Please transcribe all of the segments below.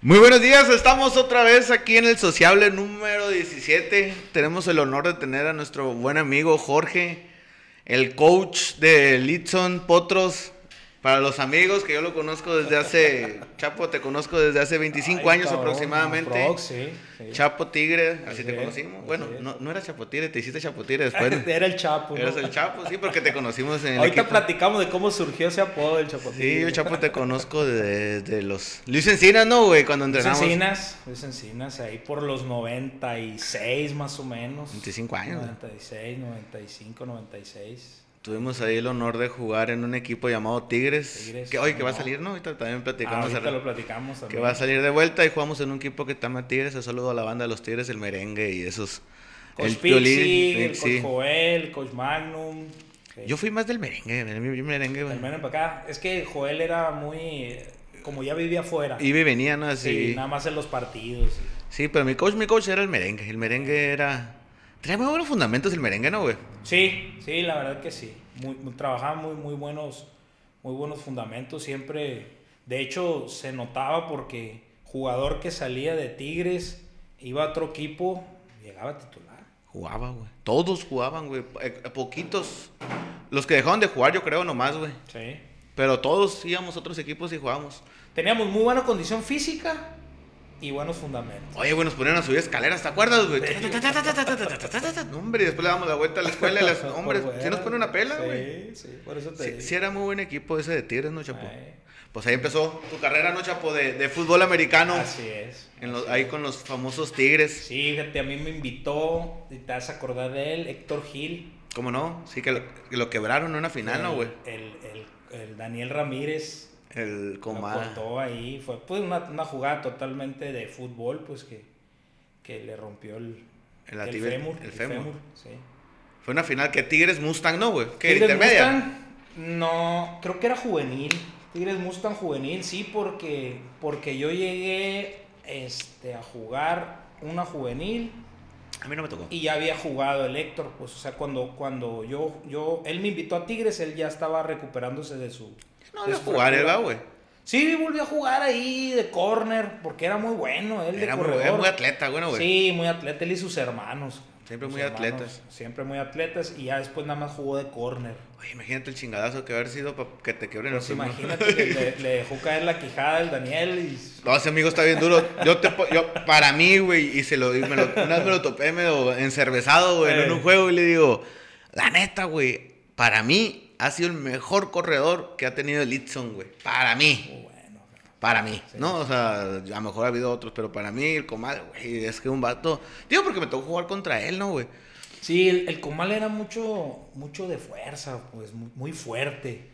Muy buenos días, estamos otra vez aquí en el sociable número 17. Tenemos el honor de tener a nuestro buen amigo Jorge, el coach de Litson Potros. Para los amigos que yo lo conozco desde hace, Chapo, te conozco desde hace 25 Ay, años cabrón, aproximadamente. aprox, sí, sí. Chapo Tigre, así te conocimos. Bueno, no, no era Chapo Tigre, te hiciste Chapo Tigre después. Era el Chapo. ¿no? Eras el Chapo, sí, porque te conocimos en el Ahorita equipo. platicamos de cómo surgió ese apodo del Chapotín. Sí, yo Chapo te conozco desde los... Luis Encinas, ¿no, güey? Cuando Luis entrenamos. Encinas, Luis Encinas, ahí por los 96 más o menos. 25 años. 96, 95, 96. Tuvimos ahí el honor de jugar en un equipo llamado Tigres. Tigres, que hoy que va a no. salir, ¿no? Ahorita también Ah, platicamos. ahorita al- lo platicamos que también. va a salir de vuelta y jugamos en un equipo que llama Tigres. Un saludo a la banda de los Tigres, el merengue y esos. Coach Piolín, el sí. Coach Joel, el Coach Magnum. sí. Yo fui más del merengue, el merengue, güey. El menos para acá. Es que Joel era muy. Como ya vivía afuera. Y venía, ¿no? Sí, Así. nada más en los partidos. Sí, pero mi coach, mi coach era el merengue. El merengue era. Tenía muy buenos fundamentos el merengue, ¿no, güey? Sí, sí, la verdad que sí. Muy, muy- trabajaba muy, muy buenos, muy buenos fundamentos. Siempre, de hecho, se notaba porque jugador que salía de Tigres iba a otro equipo, llegaba a titular. Jugaba, güey. Todos jugaban, güey. Eh, Poquitos. Los que dejaron de jugar, yo creo, nomás, güey. Sí. Pero todos íbamos a otros equipos y jugábamos. Teníamos muy buena condición física y buenos fundamentos. Oye, güey, nos ponían a subir escaleras, ¿te acuerdas, güey? No, hombre, y después le damos la vuelta a la escuela y las... Hombre, Por sí nos pone una pela, Sí, güey. Sí, por eso te Sí, digo. sí era muy buen equipo ese de Tigres, ¿no, Chapo? Ay, Pues ahí empezó tu carrera, ¿no, Chapo? De, de fútbol americano. Así es. En los- así ahí es. con los famosos Tigres. Sí, fíjate, a mí me invitó, y te vas a acordar de él, Héctor Gil. ¿Cómo no? Sí, que lo, que lo quebraron en una final, ¿no, güey? El, el- el Daniel Ramírez El lo coma. cortó ahí. Fue pues, una, una jugada totalmente de fútbol, pues que, que le rompió el, El, el fémur. el fémur. sí. Fue una final que Tigres Mustang, ¿no, güey? Que Tigres intermedia. Mustang, no, creo que era juvenil. Tigres Mustang juvenil, sí, porque, porque yo llegué este, a jugar una juvenil A mí no me tocó. y ya había jugado el Héctor, pues, o sea, cuando, cuando yo, yo, él me invitó a Tigres, él ya estaba recuperándose de su... No, su jugar. ¿verdad, güey? Sí, volvió a jugar ahí de corner, porque era muy bueno, él de Era muy, corredor. era muy atleta, bueno, güey. Sí, muy atleta, él y sus hermanos. Siempre Sus muy hermanos, atletas. Siempre muy atletas, y ya después nada más jugó de corner. Oye, imagínate el chingadazo que haber sido para que te quebren Pues el imagínate que le, le dejó caer la quijada el Daniel y... No, ese amigo está bien duro. Yo te yo, para mí, güey, y se lo, y me lo, una vez me lo topé medio encervezado, güey, en Eh. un juego y le digo, la neta, güey, para mí ha sido el mejor corredor que ha tenido el Litson, güey. Para mí, Muy bueno. para mí, ¿no? O sea, a lo mejor ha habido otros, pero para mí el comadre, güey, es que un vato... Digo, porque me tocó jugar contra él, ¿no, güey? Sí, el, el comal era mucho, mucho de fuerza, pues muy, muy fuerte.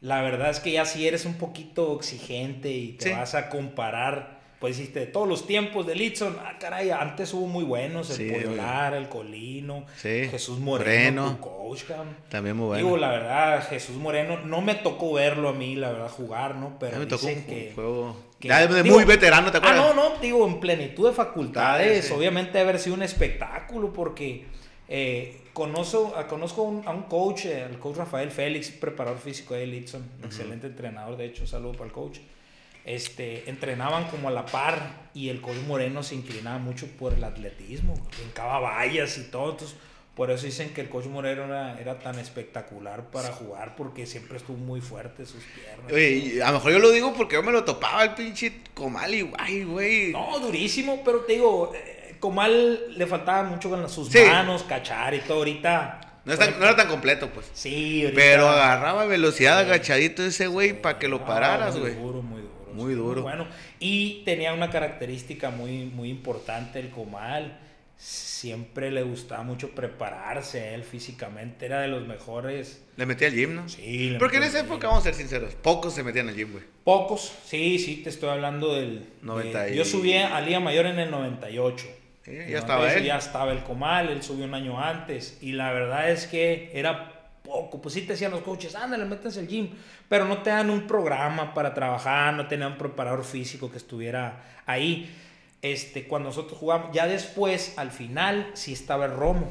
La verdad es que ya si eres un poquito exigente y te Sí. vas a comparar, pues hiciste todos los tiempos de Litson, ah, caray, antes hubo muy buenos, el Sí. Lara, el Colino, Sí, Jesús Moreno, Moreno. tu coach, cabrón. También muy Digo, bueno. la verdad, Jesús Moreno, no me tocó verlo a mí, la verdad, jugar, ¿no? Pero me tocó un dicen que... juego... que- ya de digo, muy veterano, ¿te acuerdas? Ah, no, no, digo, en plenitud de facultades. Ah, sí. Obviamente debe haber sido un espectáculo porque eh, conozco, a, conozco un- a un coach, eh, el coach Rafael Félix, preparador físico de Litson, excelente entrenador, de hecho, saludo para el coach. Este, entrenaban como a la par y el coach Moreno se inclinaba mucho por el atletismo, brincaba vallas y todo. Entonces, por eso dicen que el coach Moreno era, era tan espectacular para jugar porque siempre estuvo muy fuerte sus piernas. Oye, a lo mejor yo lo digo porque yo me lo topaba el pinche comal y guay, güey. No, durísimo, pero te digo, eh, Comal le faltaba mucho con sus Sí. manos, cachar y todo. Ahorita. No, es tan- no era tan completo, pues. Sí, ahorita. Pero agarraba velocidad Sí. agachadito ese güey para que lo Ah, pararas, muy güey. duro, muy duro. Muy duro. bueno. Y tenía una característica muy, muy importante el Comal. Siempre le gustaba mucho prepararse a él físicamente. Era de los mejores. Le metí al gym, ¿no? Sí, le Porque en metía esa época, gym. vamos a ser sinceros, pocos se metían al gym, güey. Pocos, sí, sí, te estoy hablando del. 90 de- y- yo subí a Liga Mayor en el 98. Sí, ya estaba 98 él. Ya estaba el Comal, él subió un año antes. Y la verdad es que era poco. Pues sí te decían los coaches, ándale, métanse al gym. Pero no te dan un programa para trabajar, no tenían un preparador físico que estuviera ahí. Este, cuando nosotros jugamos, ya después, al final, sí estaba el Romo.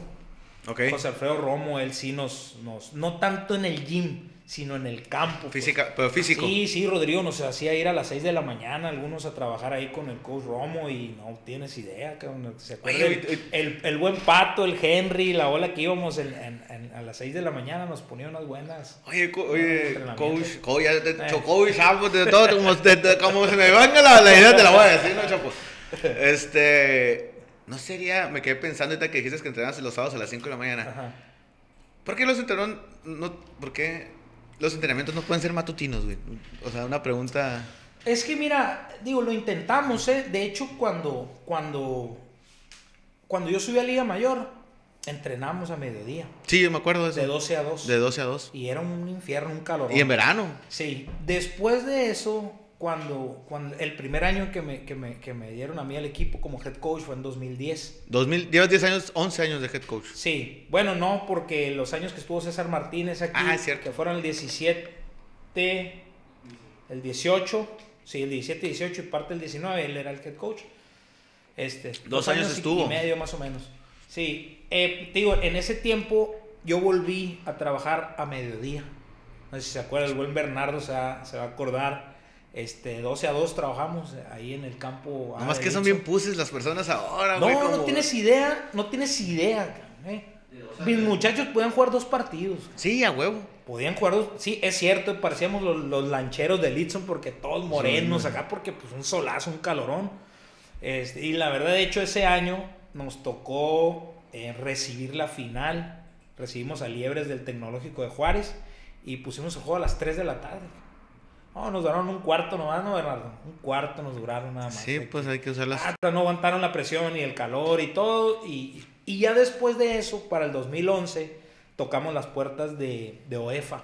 Ok. José Alfredo Romo, él sí nos, nos, no tanto en el gym, sino en el campo. pues. Física, pero físico. Sí, sí, Rodrigo nos hacía ir a las 6 de la mañana, algunos a trabajar ahí con el coach Romo y no tienes idea, cabrón. ¿Se? Oye, el, el- el buen Pato, el Henry, la ola que íbamos en- en- en- a las 6 de la mañana nos ponía unas buenas. Oye, co- oye, coach, coach, ya te Eh. chocó y de todo, como, de- de- como se me venga la, la idea, te la voy a decir, ¿no, Chapo? Este, no sería, me quedé pensando ahorita que dijiste que entrenabas los sábados a las 5 de la mañana. Ajá. ¿Por qué los entrenamientos no, por qué los entrenamientos no pueden ser matutinos, güey? O sea, una pregunta... Es que mira, digo, lo intentamos, ¿eh? De hecho, cuando, cuando, cuando yo subí a Liga Mayor, entrenamos a mediodía, Sí, yo me acuerdo de eso. de 12 a 2. De 12 a 2. Y era un infierno, un calor. Y en verano. Sí, después de eso, cuando, cuando el primer año que me, que, me, que me dieron a mí al equipo como head coach fue en 2010. 2000, llevas 10 años, 11 años de head coach. Sí, bueno, no, porque los años que estuvo César Martínez aquí, Ah, que fueron el 17, el 18, sí, el 17, 18 y parte del 19, él era el head coach. Este, Dos años y- estuvo. Y medio más o menos. Sí, eh, te digo, en ese tiempo yo volví a trabajar a mediodía. No sé si se acuerda, el buen Bernardo se va, se va a acordar. Este, 12 a 2 trabajamos ahí en el campo. Nomás que son bien puses las personas ahora, No, güey. no tienes idea, no tienes idea. eh. Mis muchachos podían jugar dos partidos. Sí, a huevo. Podían jugar dos. Sí, es cierto, parecíamos los, los lancheros de Litson porque todos morenos Sí. acá, porque pues un solazo, un calorón. Este, y la verdad, de hecho, ese año nos tocó eh, recibir la final. Recibimos a Liebres del Tecnológico de Juárez y pusimos el juego a las 3 de la tarde. No, nos duraron un cuarto nomás, ¿no, Bernardo? Un cuarto nos duraron nada más. Sí, pues hay que usarlas. Ah, no aguantaron la presión y el calor y todo. Y, y ya después de eso, para el 2011, tocamos las puertas de, de OEFA.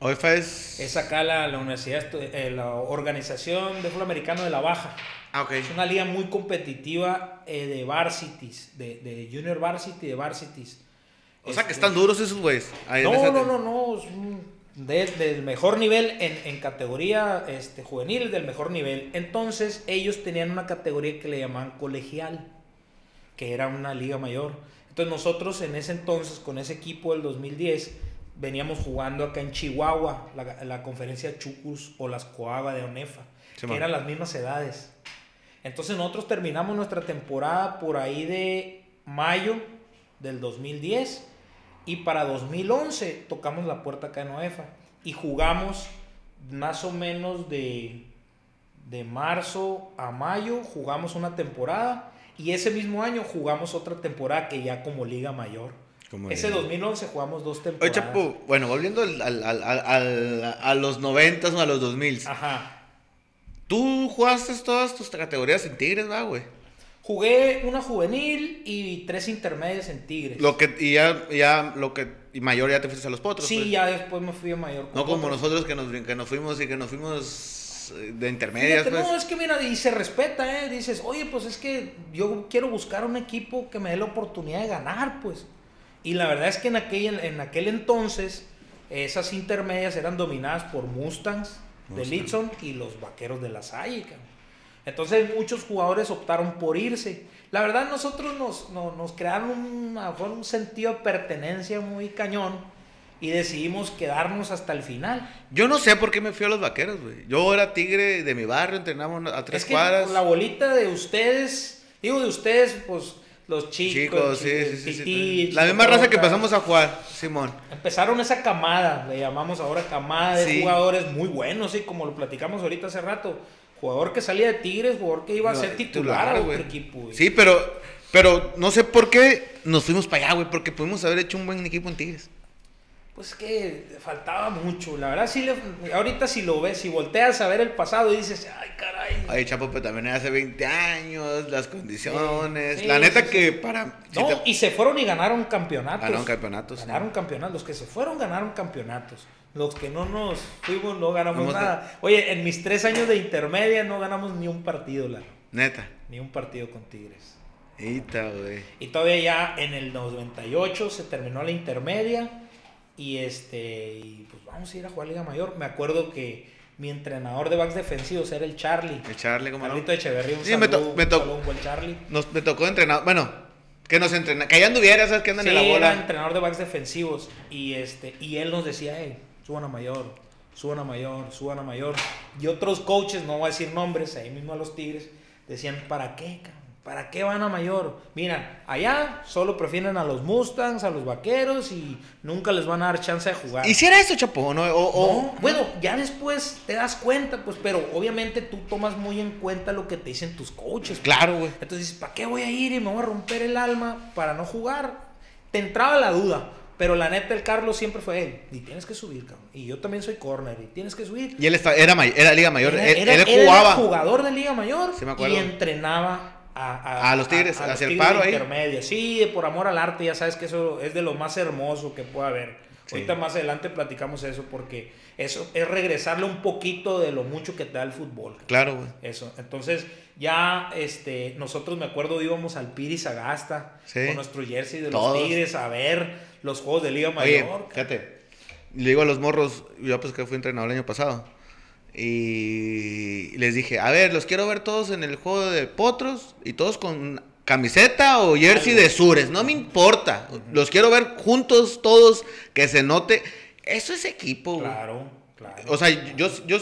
OEFA es... Es acá la, la universidad, eh, la Organización de Fútbol Americano de la Baja. Ah, ok. Es una liga muy competitiva eh, de varsities, de, de junior varsity, de varsities. O sea que Este, están duros esos güeyes. no, no, no, no, de- del mejor nivel en, en categoría este, juvenil, del mejor nivel. Entonces, ellos tenían una categoría que le llamaban colegial, que era una liga mayor. Entonces, nosotros en ese entonces, con ese equipo del 2010, veníamos jugando acá en Chihuahua, la, la conferencia Chucus o las Coaba de ONEFA, Sí, que man. eran las mismas edades. Entonces, nosotros terminamos nuestra temporada por ahí de mayo del 2010 y para 2011 tocamos la puerta acá en OEFA y jugamos más o menos de, de marzo a mayo, jugamos una temporada y ese mismo año jugamos otra temporada que ya como liga mayor. Como Ese liga. 2011 jugamos dos Oye, temporadas. Chapo, bueno, volviendo al, al- al- al- al- a los 90 o a los 2000. Ajá. Tú jugaste todas tus categorías en Tigres, va, güey. Jugué una juvenil y tres intermedias en Tigres. Lo que, y ya, ya, lo que, y mayor ya te fuiste a los potros. sí, pues. ya después me fui a mayor. No como otros. nosotros que nos, que nos fuimos y que nos fuimos eh, de intermedias, Fíjate, pues. No, es que mira, y se respeta, ¿eh? Dices, oye, pues es que yo quiero buscar un equipo que me dé la oportunidad de ganar, pues. Y la verdad es que en aquel, en aquel entonces, esas intermedias eran dominadas por Mustangs de. Litson y los Vaqueros de la Salle, cabrón. Entonces muchos jugadores optaron por irse. La verdad nosotros nos, nos, nos crearon un, a lo mejor un sentido de pertenencia muy cañón y decidimos quedarnos hasta el final. Yo no sé por qué me fui a los vaqueros, güey. Yo era tigre de mi barrio, entrenamos a tres es que cuadras. la bolita de ustedes, digo de ustedes, pues los chicos, Chicos, sí, chicos, sí, sí, Tití, La misma raza que empezamos a jugar, Simón. Empezaron esa camada, le llamamos ahora camada de jugadores muy buenos, sí, como lo platicamos ahorita hace rato. Jugador que salía de Tigres, jugador que iba a ser titular a otro equipo. güey. Sí, pero, pero no sé por qué nos fuimos para allá, güey. Porque pudimos haber hecho un buen equipo en Tigres. Pues es que faltaba mucho, la verdad sí le- ahorita si lo ves, si volteas a ver el pasado y dices, ay caray. Ay, Chapo, pero también hace 20 años, las condiciones. Sí, la neta sí, que para. si No, te- y se fueron y ganaron campeonatos. Ganaron campeonatos. Ganaron campeonatos. Los que se fueron ganaron campeonatos. Los que no nos fuimos no ganamos Vamos a- nada. Oye, en mis tres años de intermedia no ganamos ni un partido, Lalo. Neta. Ni un partido con Tigres. Eita, güey. Y todavía ya en el 98 se terminó la intermedia. Y este, y pues vamos a ir a jugar Liga Mayor. Me acuerdo que mi entrenador de backs defensivos era el Charlie. El Charlie, ¿cómo no? Carlito Echeverría, un Sí, me to- saludo, me un to- saludo, un buen Charlie. Nos, me tocó entrenar. Bueno, que nos entrena. Que allá anduviera, ¿sabes? Que andan Sí, en la bola. era entrenador de backs defensivos y este y él nos decía, "Ey, suban a mayor, suban a mayor, suban a mayor. Y otros coaches, no voy a decir nombres, ahí mismo a los Tigres, decían, ¿para qué, cabrón? ¿Para qué van a mayor? Mira, allá solo prefieren a los Mustangs, a los Vaqueros y nunca les van a dar chance de jugar. ¿Y si era eso, Chapo? ¿no? O, o- No, bueno, ya después te das cuenta, pues, pero obviamente tú tomas muy en cuenta lo que te dicen tus coaches. Claro, güey. Entonces dices, ¿para qué voy a ir y me voy a romper el alma para no jugar? Te entraba la duda, pero la neta el Carlos siempre fue, "Ey, y tienes que subir, cabrón. Y yo también soy corner y tienes que subir. Y él está- era, era Liga Mayor. Era- él, era- él él era jugaba. jugador de Liga Mayor Sí, me acuerdo. y entrenaba a, A los Tigres, los hacia el Tigres paro ahí. intermedio. Sí, por amor al arte, ya sabes que eso es de lo más hermoso que puede haber. Sí. Ahorita más adelante platicamos eso porque eso es regresarle un poquito de lo mucho que te da el fútbol. Claro, güey. Eso. Entonces, ya este, nosotros me acuerdo íbamos al Piri Sagasta Sí. con nuestro jersey de Todos. los Tigres a ver los juegos de Liga Oye, Mayor. fíjate. Le digo a los morros, yo pues que fui entrenador el año pasado. Y les dije, a ver, los quiero ver todos en el juego de potros y todos con camiseta o jersey Algo. de Sures. No me importa. Los quiero ver juntos todos, que se note. Eso es equipo. güey. Claro, claro. O sea, yo, yo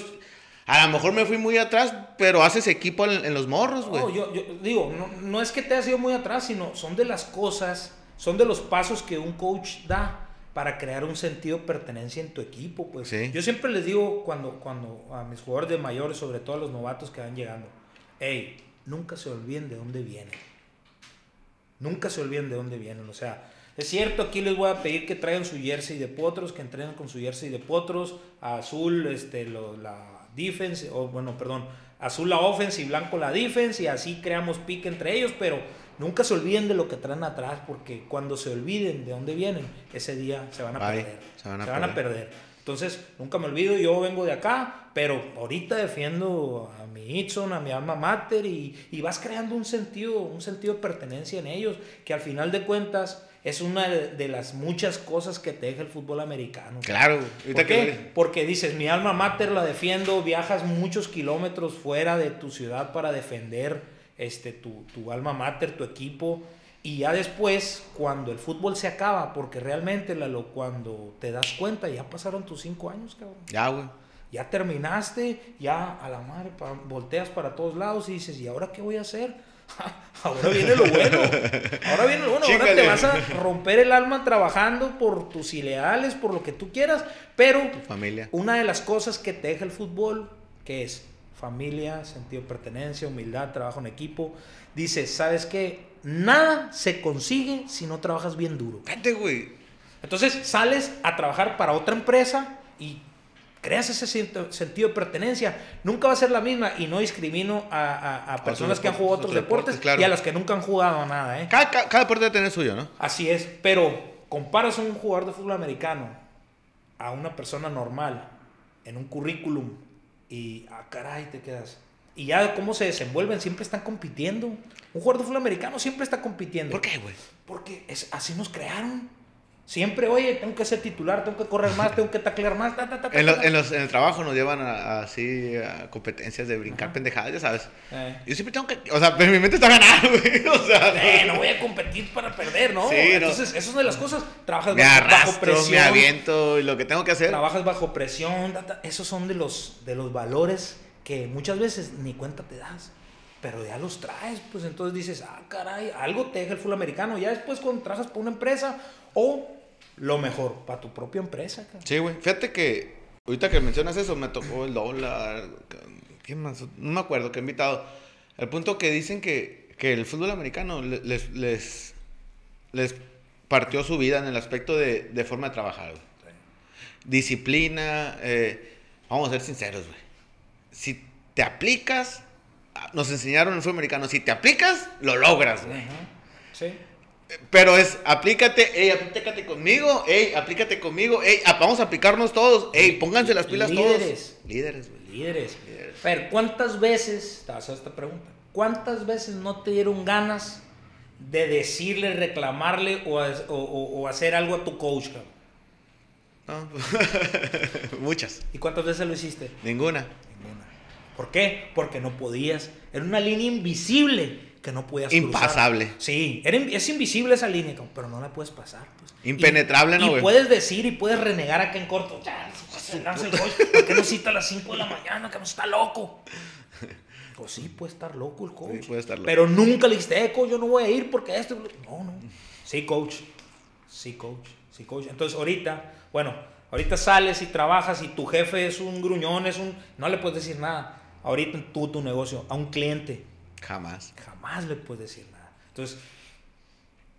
a lo mejor me fui muy atrás, pero haces equipo en, en los morros, güey. No, yo, yo digo, no, no es que te has ido muy atrás, sino son de las cosas, son de los pasos que un coach da para crear un sentido de pertenencia en tu equipo. Pues. Sí. Yo siempre les digo cuando, cuando a mis jugadores de mayores, sobre todo a los novatos que van llegando, hey, nunca se olviden de dónde vienen. Nunca se olviden de dónde vienen. O sea, es cierto, aquí les voy a pedir que traigan su jersey de potros, que entrenen con su jersey de potros, azul este, lo- la defense, o bueno, perdón, azul la offense y blanco la defense, y así creamos pique entre ellos, pero nunca se olviden de lo que traen atrás, porque cuando se olviden de dónde vienen, ese día se van a Bye. perder. Se van a perder. perder. Entonces, nunca me olvido, yo vengo de acá, pero ahorita defiendo a mi Itson, a mi alma mater y, y vas creando un sentido, un sentido de pertenencia en ellos, que al final de cuentas es una de, las muchas cosas que te deja el fútbol americano. Claro. ¿Por qué? que Porque dices, mi alma mater la defiendo, viajas muchos kilómetros fuera de tu ciudad para defender este, tu, tu alma mater, tu equipo. Y ya después, cuando el fútbol se acaba, porque realmente, Lalo, cuando te das cuenta, ya pasaron tus cinco años, cabrón. Ya, güey. Ya terminaste, ya a la madre, pa- volteas para todos lados y dices, ¿y ahora qué voy a hacer? ahora viene lo bueno. Ahora viene lo bueno. Ahora te vas a romper el alma trabajando por tus ideales, por lo que tú quieras. Pero Familia. una de las cosas que te deja el fútbol, que es familia, sentido de pertenencia, humildad, trabajo en equipo, dices, ¿sabes qué? Nada se consigue si no trabajas bien duro. Cállate, güey. Entonces sales a trabajar para otra empresa y creas ese sentido de pertenencia. Nunca va a ser la misma y no discrimino a, a- a personas que han jugado otros otros deportes, deportes, claro. y a los que nunca han jugado nada. ¿eh? Cada, cada, cada deporte debe tener suyo, ¿no? Así es, pero comparas a un jugador de fútbol americano a una persona normal en un currículum y, ah, caray, te quedas. Y ya cómo se desenvuelven, siempre están compitiendo. Un jugador de fútbol americano siempre está compitiendo. ¿Por qué, güey? Porque es, así nos crearon. Siempre, oye, tengo que ser titular, tengo que correr más, tengo que taclear más. ta, ta, ta, En, lo- en los, en el trabajo nos llevan a, a así a competencias de brincar pendejadas, ya sabes. Eh. Yo siempre tengo que. O sea, pero mi mente está ganada, güey. O sea, Eh, no voy a competir para perder, ¿no? Sí, no. Entonces, eso es de las cosas. Trabajas me bajo, bajo arrastro, presión. me aviento y lo que tengo que hacer. trabajas bajo presión, esos son de los, de los valores que muchas veces ni cuenta te das, pero ya los traes, pues entonces dices, ah, caray, algo te deja el fútbol americano, ya después cuando trabajas para una empresa o lo mejor, para tu propia empresa. cabrón. Sí, güey. Fíjate que ahorita que mencionas eso, me tocó el dólar. ¿Quién más? No me acuerdo, he invitado. El punto que dicen que, que el fútbol americano le- les, les, les partió su vida en el aspecto de, de forma de trabajar, güey. Disciplina. eh, vamos a ser sinceros, güey. Si te aplicas, nos enseñaron en el fútbol americano, si te aplicas, lo logras, güey. Sí. Pero es, aplícate, ey, aplícate conmigo, ey, aplícate conmigo, ey, a- vamos a aplicarnos todos, ey, pónganse las pilas Líderes. todos. Líderes. Líderes. Líderes. A ver, ¿cuántas veces, te vas a hacer esta pregunta, cuántas veces no te dieron ganas de decirle, reclamarle o, o- o- o hacer algo a tu coach? cabrón? No, Muchas, ¿Y cuántas veces lo hiciste? ninguna. Ninguna. ¿Por qué? Porque no podías. Era una línea invisible que no podías cruzar. Impasable. Sí, era es invisible esa línea, pero no la puedes pasar. pues. Impenetrable, Y- ¿no, Y güey? puedes decir y puedes renegar acá en corto. Ya, el. ¿Por qué no cita a las 5 de la mañana? Que no está loco. Pues sí, puede estar loco el coach. Sí, puede estar loco. Pero nunca le dijiste, eh, coach, yo no voy a ir porque esto. No, no. Sí, coach. Sí, coach. Sí, coach. Entonces, ahorita, bueno, ahorita sales y trabajas y tu jefe es un gruñón, es un. No le puedes decir nada. Ahorita tú, tu negocio, a un cliente, Jamás. jamás le puedes decir nada. Entonces,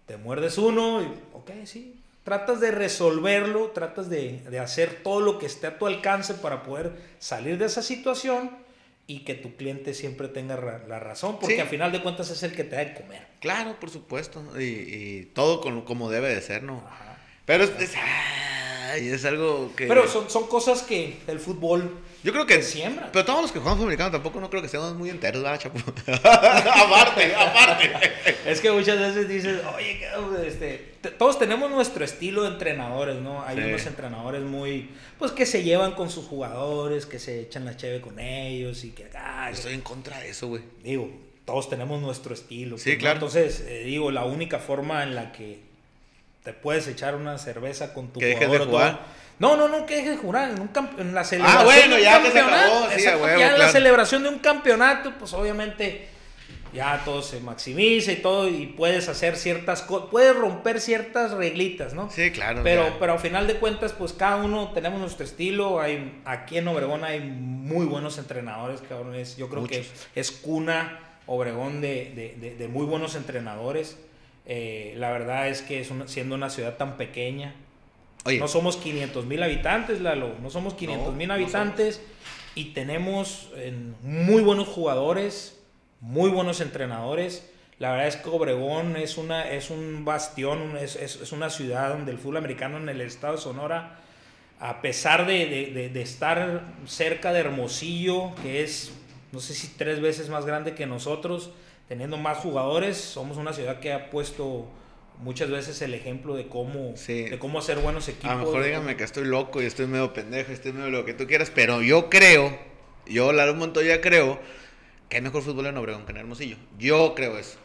te muerdes uno y, ok, sí. Tratas de resolverlo, tratas de, de hacer todo lo que esté a tu alcance para poder salir de esa situación y que tu cliente siempre tenga ra- la razón, porque Sí. al final de cuentas es el que te da de comer. Claro, por supuesto. Y, y todo con- como debe de ser, ¿no? Ajá. Pero es, es- ay, es algo que... Pero son, son cosas que el fútbol Yo creo que... siembra. Pero todos los que jugamos americano tampoco no creo que seamos muy enteros, ¿verdad, chapo? aparte, aparte. Es que muchas veces dices, oye, este, todos tenemos nuestro estilo de entrenadores, ¿no? Hay Sí. unos entrenadores muy, pues que se llevan con sus jugadores, que se echan la cheve con ellos y que, ah, Estoy en contra de eso, güey. digo, todos tenemos nuestro estilo. Sí, ¿no? claro. Entonces, eh, digo, la única forma en la que te puedes echar una cerveza con tu Que dejes jugador de o todo- jugar. No, no, no, que dejes de jugar. En, un en la celebración. bueno, de un ya que se acabó, sí, a exacto, huevo, Ya en la celebración de un campeonato, pues obviamente ya todo se maximiza y todo, y puedes hacer ciertas cosas, puedes romper ciertas reglitas, ¿no? Sí, claro. Pero, ya. pero al final de cuentas, pues cada uno tenemos nuestro estilo. Hay, aquí en Obregón hay muy buenos entrenadores, cabrón. Es, yo creo Muchos. que es cuna Obregón de, de- de- de muy buenos entrenadores. Eh, la verdad es que es una- siendo una ciudad tan pequeña, Oye, no somos 500 mil habitantes, Lalo. No somos 500 mil no habitantes y tenemos eh, muy buenos jugadores, muy buenos entrenadores. La verdad es que Obregón es, una, es un bastión, es, es- es una ciudad donde el fútbol americano en el estado de Sonora, a pesar de, de- de- de estar cerca de Hermosillo, que es, no sé si tres veces más grande que nosotros, teniendo más jugadores, somos una ciudad que ha puesto muchas veces el ejemplo de cómo, Sí. de cómo hacer buenos equipos. a lo mejor dígame que estoy loco y estoy medio pendejo, estoy medio lo que tú quieras, pero yo creo, yo Lalo Montoya creo que hay mejor fútbol en Obregón que en Hermosillo. Yo creo eso.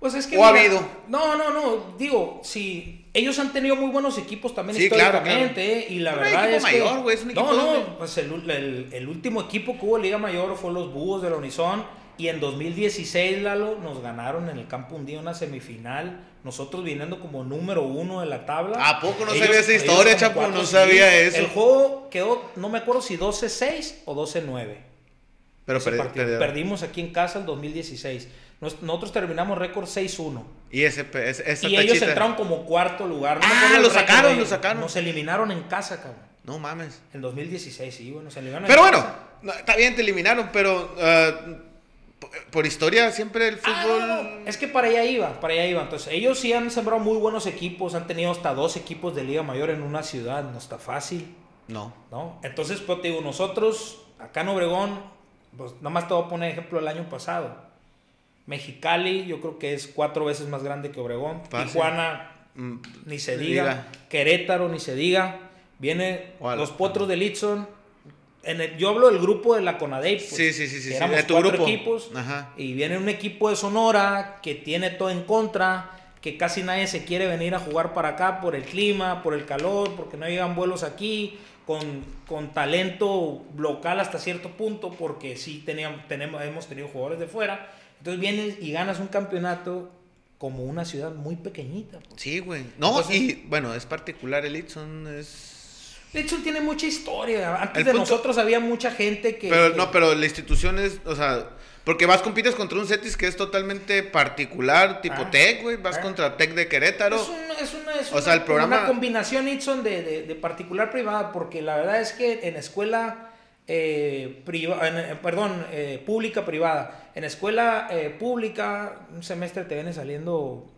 Pues es que ¿O ha mira, habido? No, no, no. Digo, si ellos han tenido muy buenos equipos también Sí, claro, históricamente. ¿eh? Y la Pero verdad es mayor, que. güey, es un equipo no, no. Pues el, el- el último equipo que hubo Liga Mayor fue los Búhos de la Unison. Y en 2016, Lalo, nos ganaron en el campo un día una semifinal. Nosotros viniendo como número uno de la tabla. ¿A poco no Ellos- sabía esa historia, Chapo? No sí. sabía eso. El juego quedó, no me acuerdo si 12-6 o 12-9. Pero perdi- Perdimos aquí en casa el 2016. Nos- Nosotros terminamos récord 6-1. Y ese, pe- ese- esa Y ellos entraron como cuarto lugar. Ah, acuerdo el lo sacaron, lo sacaron. Nos eliminaron en casa, cabrón. No mames. En 2016, sí, bueno, se eliminaron Pero en bueno, casa. no, está bien, te eliminaron, pero ah, por, historia siempre el Ah, fútbol... no, no, Es que para allá iba, para allá iba. Entonces, ellos sí han sembrado muy buenos equipos, han tenido hasta dos equipos de Liga Mayor en una ciudad, no está fácil, No. ¿no? Entonces, pues te digo, nosotros, acá en Obregón, pues nada más te voy a poner ejemplo el año pasado. Mexicali, yo creo que es cuatro veces más grande que Obregón. Fácil. Tijuana, Mm, ni se diga. diga. Querétaro, ni se diga. Viene los potros de Litson. En el- yo hablo del grupo de la Conadey. pues, Sí, sí, sí, sí, de tu cuatro grupo. equipos. Ajá. Y viene un equipo de Sonora que tiene todo en contra. Que casi nadie se quiere venir a jugar para acá por el clima, por el calor, porque no llegan vuelos aquí. Con, con talento local hasta cierto punto, porque sí teníamos, tenemos, hemos tenido jugadores de fuera. Entonces vienes y ganas un campeonato como una ciudad muy pequeñita. pues. Sí, güey. No, Entonces- y bueno, es particular el Itson, es... De hecho, tiene mucha historia. Antes El de punto- nosotros había mucha gente que. Pero que- no, pero la institución es, o sea, porque vas compites contra un Cetis que es totalmente particular, tipo Ah. Tech, güey, vas Ah. contra Tech de Querétaro. Es una, es una, es O sea, una- el programa- una combinación, Itson, de, de, de particular privada, porque la verdad es que en escuela eh, priva- en, eh, perdón, eh, pública privada, en escuela eh, pública, un semestre te viene saliendo,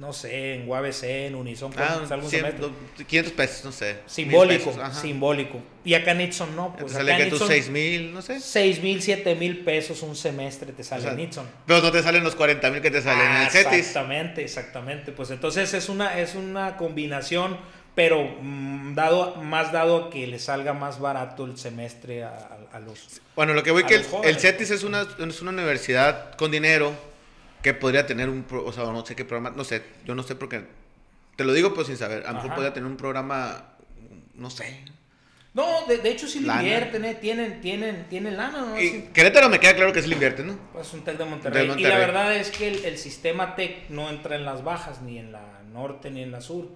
no sé, en UABC, en Unison, Ah, cuando salga un cien- semestre. do- 500 pesos, no sé. Simbólico, pesos, simbólico. Y acá en Itson no, pues Te sale acá que en tus Itson, 6 mil, no sé. 6 mil, 7 mil pesos un semestre te sale O sea, en Itson. Pero no te salen los 40 mil que te salen en Ah, el Cetis. Exactamente, exactamente. Pues entonces es una, es una combinación, pero mm, dado, más dado que le salga más barato el semestre a, a- a los... Bueno, lo que voy A que el, el Cetis es una, es una universidad con dinero que podría tener un, pro- o sea, no sé qué programa, no sé, yo no sé por qué, te lo digo pues sin saber, a lo mejor podría tener un programa, no sé, No, de, de hecho sí le invierten, eh, tienen, tienen, tienen lana, ¿no? Y Sí. Querétaro me queda claro que sí le invierte, ¿no? Pues un Tec de Monterrey. De Y la verdad es que el, el sistema Tec no entra en las bajas, ni en la norte ni en la sur,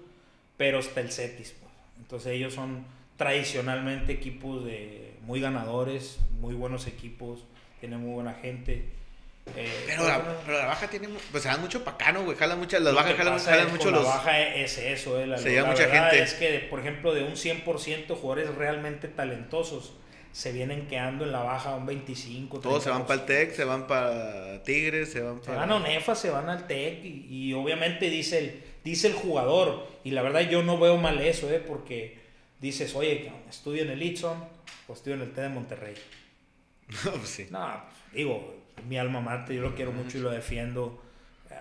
pero está el CETIS. pues. Entonces ellos son tradicionalmente equipos de muy ganadores, muy buenos equipos, tienen muy buena gente. Eh, Pero pues, la, bueno, pero la baja tiene, pues se dan mucho pacano, güey, jalan muchas, las bajas jalan, jalan mucho los... La baja es eso, eh, la, Se lleva mucha verdad gente. es que, por ejemplo, de un 100% jugadores realmente talentosos se vienen quedando en la baja un 25, Todos se van 30%. para el TEC, se van para Tigres, se van Se para... van a Onefa, se van al TEC y, y obviamente dice el, dice el jugador, y la verdad yo no veo mal eso, ¿eh? porque dices, oye, estudio en el Itson o estudio en el TEC de Monterrey. No, pues sí. No, pues, digo, mi alma mater, yo lo quiero mucho y lo defiendo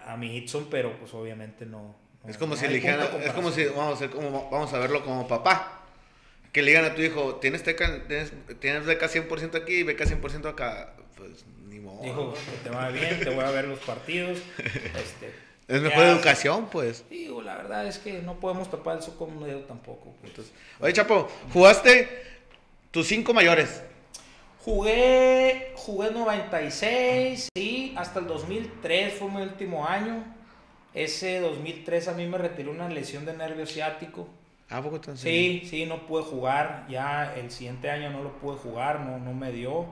a mi Itson, pero pues obviamente no. no- Es como no si le dijeran, es como si, vamos a, hacer como, vamos a verlo como papá. Que le digan a tu hijo, tienes, teca, tienes, tienes beca 100% aquí y beca 100% acá. Pues ni modo. Dijo que te va bien, te voy a ver los partidos. Este, es mejor educación, pues. Digo, la verdad es que no podemos tapar el sol con un dedo tampoco. pues. Entonces, oye, Chapo, jugaste tus cinco mayores. Jugué, jugué 96, sí, hasta el 2003 fue mi último año. Ese 2003 a mí me retiró una lesión de nervio ciático. Ah, poco entonces. Sí, sí, no pude jugar. Ya el siguiente año no lo pude jugar, no, no me dio.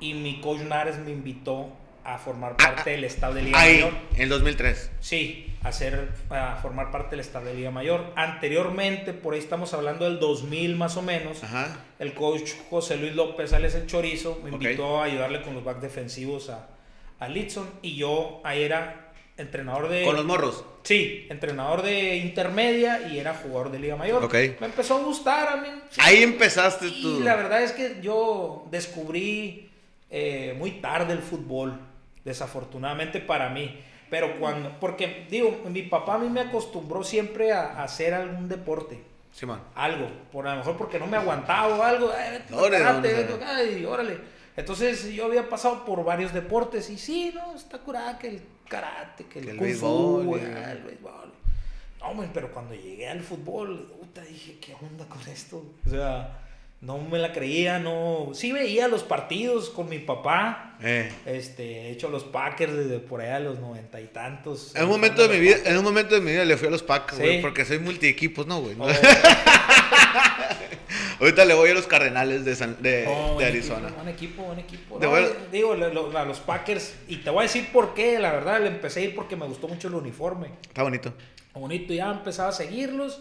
Y mi coach Nares me invitó a formar parte del staff de Liga Ah, Ahí, Mayor. en el 2003. Sí, a, ser, a formar parte del staff de Liga Mayor. Anteriormente, por ahí estamos hablando del 2000 más o menos, Ajá. el coach José Luis López Alex el Chorizo me invitó a ayudarle con los back defensivos a, a Litson y yo ahí era entrenador de... Con los morros. Sí, entrenador de intermedia y era jugador de Liga Mayor. Me empezó a gustar a mí. sí. Ahí empezaste Y tú. la verdad es que yo descubrí eh, muy tarde el fútbol, desafortunadamente para mí. Pero cuando, porque digo, mi papá a mí me acostumbró siempre a, a hacer algún deporte, Simón. algo, por a lo mejor porque no me aguantaba o algo, eh, Órale, karate, órale. Entonces yo había pasado por varios deportes y sí, no, está curada que el karate, que el, Que el kung béisbol, fu, ah, el béisbol. No, man, pero cuando llegué al fútbol, puta, dije, ¿qué onda con esto? O sea, no me la creía, no. Sí veía los partidos con mi papá. Eh. Este, he hecho los Packers desde por allá a los noventa y tantos. En un momento de mi vida, en un momento de mi vida le fui a los Packers, Sí. güey, porque soy multiequipos, ¿no, güey? Oh, Ahorita le voy a los Cardenales de, San- de, oh, de Arizona. Equipo, buen equipo, buen equipo. De No, digo, lo- a los Packers. Y te voy a decir por qué, la verdad, le empecé a ir porque me gustó mucho el uniforme. Está bonito. bonito, ya empezaba a seguirlos.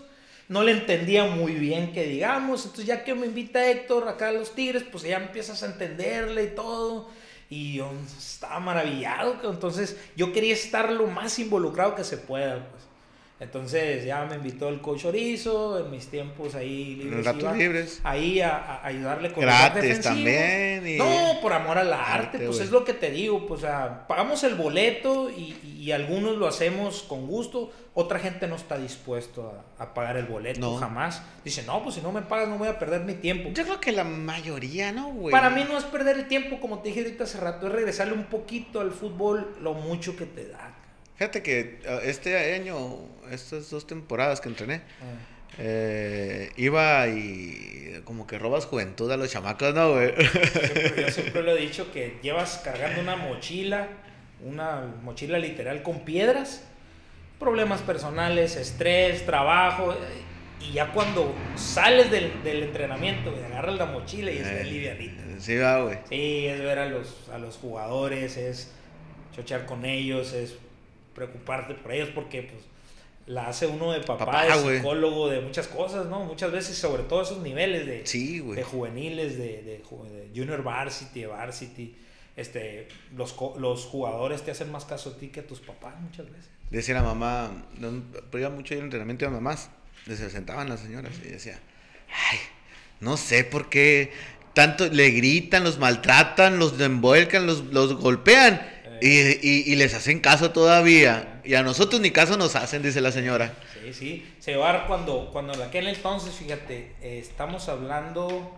No le entendía muy bien que digamos. Entonces, ya que me invita Héctor acá a los Tigres, pues ya empiezas a entenderle y todo. Y yo estaba maravillado. Entonces, yo quería estar lo más involucrado que se pueda. Pues. Entonces, ya me invitó el coach Orizo en mis tiempos ahí libres. ratos libres. Ahí a, a ayudarle con Gratis también. y- No, por amor al arte, Arte, pues es lo que te digo, pues o sea, pagamos el boleto y, y algunos lo hacemos con gusto, otra gente no está dispuesto a, a pagar el boleto No. jamás. Dice, no, pues si no me pagas no voy a perder mi tiempo. Yo creo que la mayoría, ¿no, güey? Para mí no es perder el tiempo, como te dije ahorita hace rato, es regresarle un poquito al fútbol lo mucho que te da. Fíjate que uh, este año, estas dos temporadas que entrené, Ah. eh, iba y como que robas juventud a los chamacos, ¿no, güey? Siempre- yo siempre lo he dicho que llevas cargando una mochila, una mochila literal con piedras, problemas personales, estrés, trabajo, y ya cuando sales del, del entrenamiento, güey, agarras la mochila y es Eh, livianita. Sí, va, güey. Sí, es ver a los, a los jugadores, es chochear con ellos, es preocuparte por ellos porque pues la hace uno de papá, Papá, de psicólogo, de muchas cosas, ¿no? Muchas veces, sobre todo esos niveles de, Sí, güey. de juveniles, de, de ju- de junior varsity, de varsity, este, los, los jugadores te hacen más caso a ti que a tus papás muchas veces. Decía la mamá, no, pero iba mucho el entrenamiento de mamás. Se sentaban las señoras y decía, ay, no sé por qué tanto le gritan, los maltratan, los envuelcan, los, los golpean y, y- y les hacen caso todavía. Y a nosotros ni caso nos hacen, dice la señora. Sí, sí. Se va a cuando, cuando en aquel entonces, fíjate, eh, estamos hablando.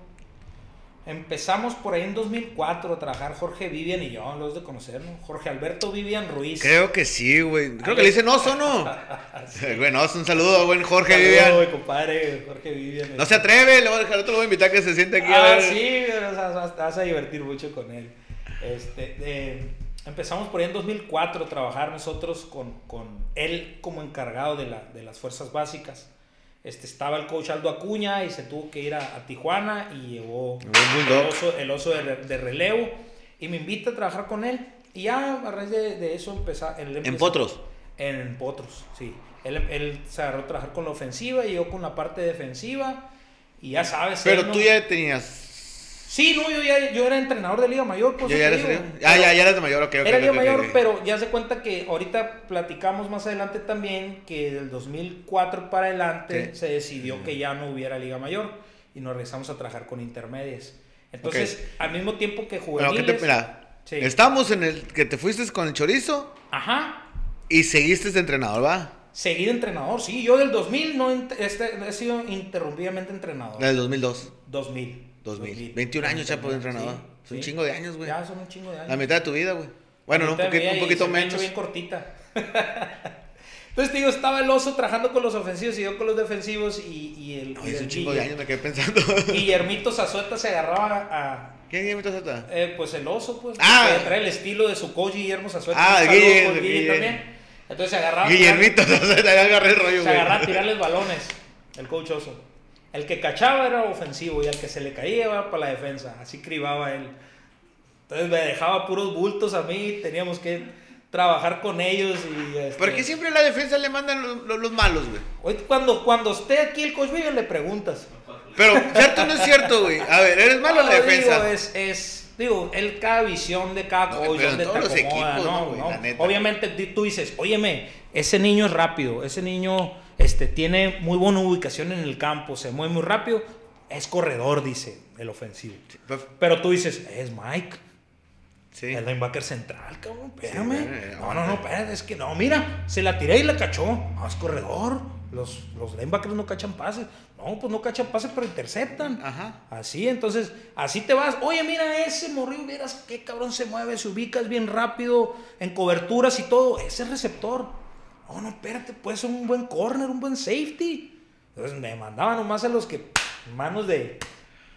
Empezamos por ahí en 2004 a trabajar Jorge Vivian y yo, los de conocer, ¿no? Jorge Alberto Vivian Ruiz. Creo que sí, güey. Creo que le dicen oso, ¿no? bueno, un saludo, buen Jorge Saludo, Vivian. compadre, Jorge Vivian. No se atreve, le voy a dejar otro, lo voy a invitar a que se siente aquí Ah, a ver. sí, vas- te vas a divertir mucho con él. Este, eh, empezamos por ahí en 2004 a trabajar nosotros con, con él como encargado de, la, de las fuerzas básicas. Este, estaba el coach Aldo Acuña y se tuvo que ir a, a Tijuana y llevó el oso, el oso de, de relevo y me invita a trabajar con él. Y ya a raíz de, de eso empezó... él En empezó- Potros. en Potros, sí. Él, él se agarró a trabajar con la ofensiva y yo con la parte defensiva. Y ya sabes. Pero él no- tú ya tenías. Sí, no, yo ya yo era entrenador de Liga Mayor. Por Ya, eso ya eres. digo. Ah, ya, ya eres de mayor, ok, ok. Era ok, Liga Mayor, pero ya se cuenta que ahorita platicamos más adelante también que del 2004 para adelante se decidió que ya no hubiera Liga Mayor y nos regresamos a trabajar con intermedias. Entonces, al mismo tiempo que Bueno, ¿qué juveniles... te, mira, Sí. estamos en el que te fuiste con el chorizo Ajá. y seguiste de entrenador, ¿va? Seguir entrenador, sí. Yo del 2000 no este, he sido interrumpidamente entrenador. Del 2002. 2000. 2000. 21 años ya por entrenador. Sí, Son un sí. chingo de años, güey. Ya son un chingo de años. La mitad de tu vida, güey. Bueno, no, un poquito, un poquito menos. bien cortita. Entonces, te digo, estaba el oso trabajando con los ofensivos y yo con los defensivos y, y el, y es un chingo de años, me quedé pensando. Guillermito Zazueta se agarraba a, ¿Quién es mi Tazota? eh, pues el oso, pues, Ah. que trae el estilo de su coach Guillermo Zazueta. Ah, Un saludo Guille, por Guille Guille. también. Entonces se agarraba. Guillermito ya agarré el rollo, tirar- Se güey. agarraba a tirarles balones, el coach oso. El que cachaba era ofensivo y al que se le caía iba para la defensa. Así cribaba él. Entonces me dejaba puros bultos a mí, teníamos que trabajar con ellos y... este, ¿Por qué siempre la defensa le mandan los, los- los malos, güey? Hoy cuando, cuando esté aquí el coach Vivian le preguntas. Pero, ¿cierto o no es cierto, güey? A ver, ¿eres malo en la No, defensa? Digo, es, es, digo, él cada visión de cada No, coach, en donde te todos los acomoda, equipos, ¿no? ¿no, güey? ¿no? La neta. Obviamente tú dices, óyeme, ese niño es rápido, ese niño este, tiene muy buena ubicación en el campo, se mueve muy rápido, es corredor, dice el ofensivo. Pues, Pero tú dices, es Mike. Sí. El linebacker central, cabrón, espérame. güey, no, no, no, espérate, es que no, mira, se la tiré y la cachó. No, es corredor. Los, los linebackers no cachan pases. No, pues no cachan pases, pero interceptan. Ajá. Así, entonces, así te vas. Oye, mira, ese morrillo, vieras qué cabrón se mueve, se ubica, es bien rápido, en coberturas y todo. Ese receptor. No, no, espérate, puede ser un buen corner, un buen safety. Entonces me mandaban nomás a los que, manos de.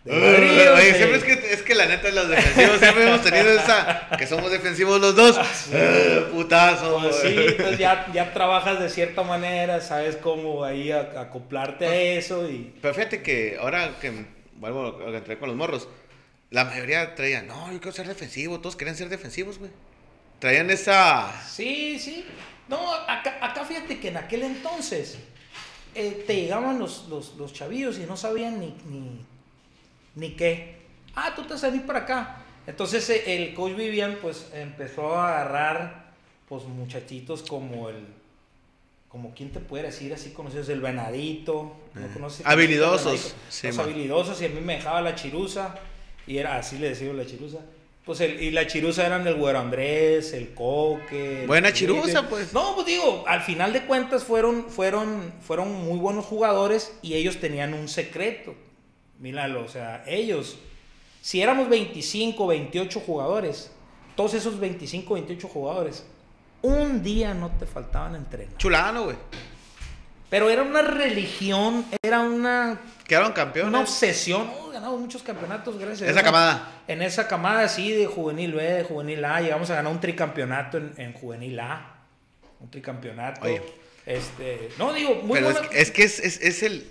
de Oye, de- siempre es que, es que la neta, los defensivos siempre hemos tenido esa. Que somos defensivos los dos. Ah, putazo. Pues sí, entonces ya, ya trabajas de cierta manera, sabes cómo ahí a- acoplarte a eso y... Pero fíjate que ahora que vuelvo a entrar con los morros, la mayoría traían, no, yo quiero ser defensivo, todos querían ser defensivos, güey. Traían esa. Sí, sí. No, acá, acá fíjate que en aquel entonces eh, te llegaban los, los, los chavillos y no sabían ni, ni, ni qué. Ah, tú te venir para acá. Entonces eh, el coach Vivian pues empezó a agarrar pues muchachitos como el... Como quién te puede decir así conocidos, el venadito, ¿no conoces? habilidosos, venadito? sí, los man. habilidosos y a mí me dejaba la chirusa y era así le decía la chirusa. Pues el, y la chirusa eran el güero Andrés, el coque. el Buena Felipe. chirusa, pues. No, pues digo, al final de cuentas fueron, fueron, fueron muy buenos jugadores y ellos tenían un secreto. Míralo, o sea, ellos, si éramos 25, 28 jugadores, todos esos 25, 28 jugadores, un día no te faltaban entrenar. Chulano, güey. Pero era una religión, era una, Quedaron campeones. una obsesión. Ganamos muchos campeonatos, gracias. a Esa camada. En esa camada, sí, de juvenil B, de juvenil A, llegamos a ganar un tricampeonato en, en juvenil A. Un tricampeonato. Oye. Este, no, digo, muy Pero es, que- es que es, es, es el.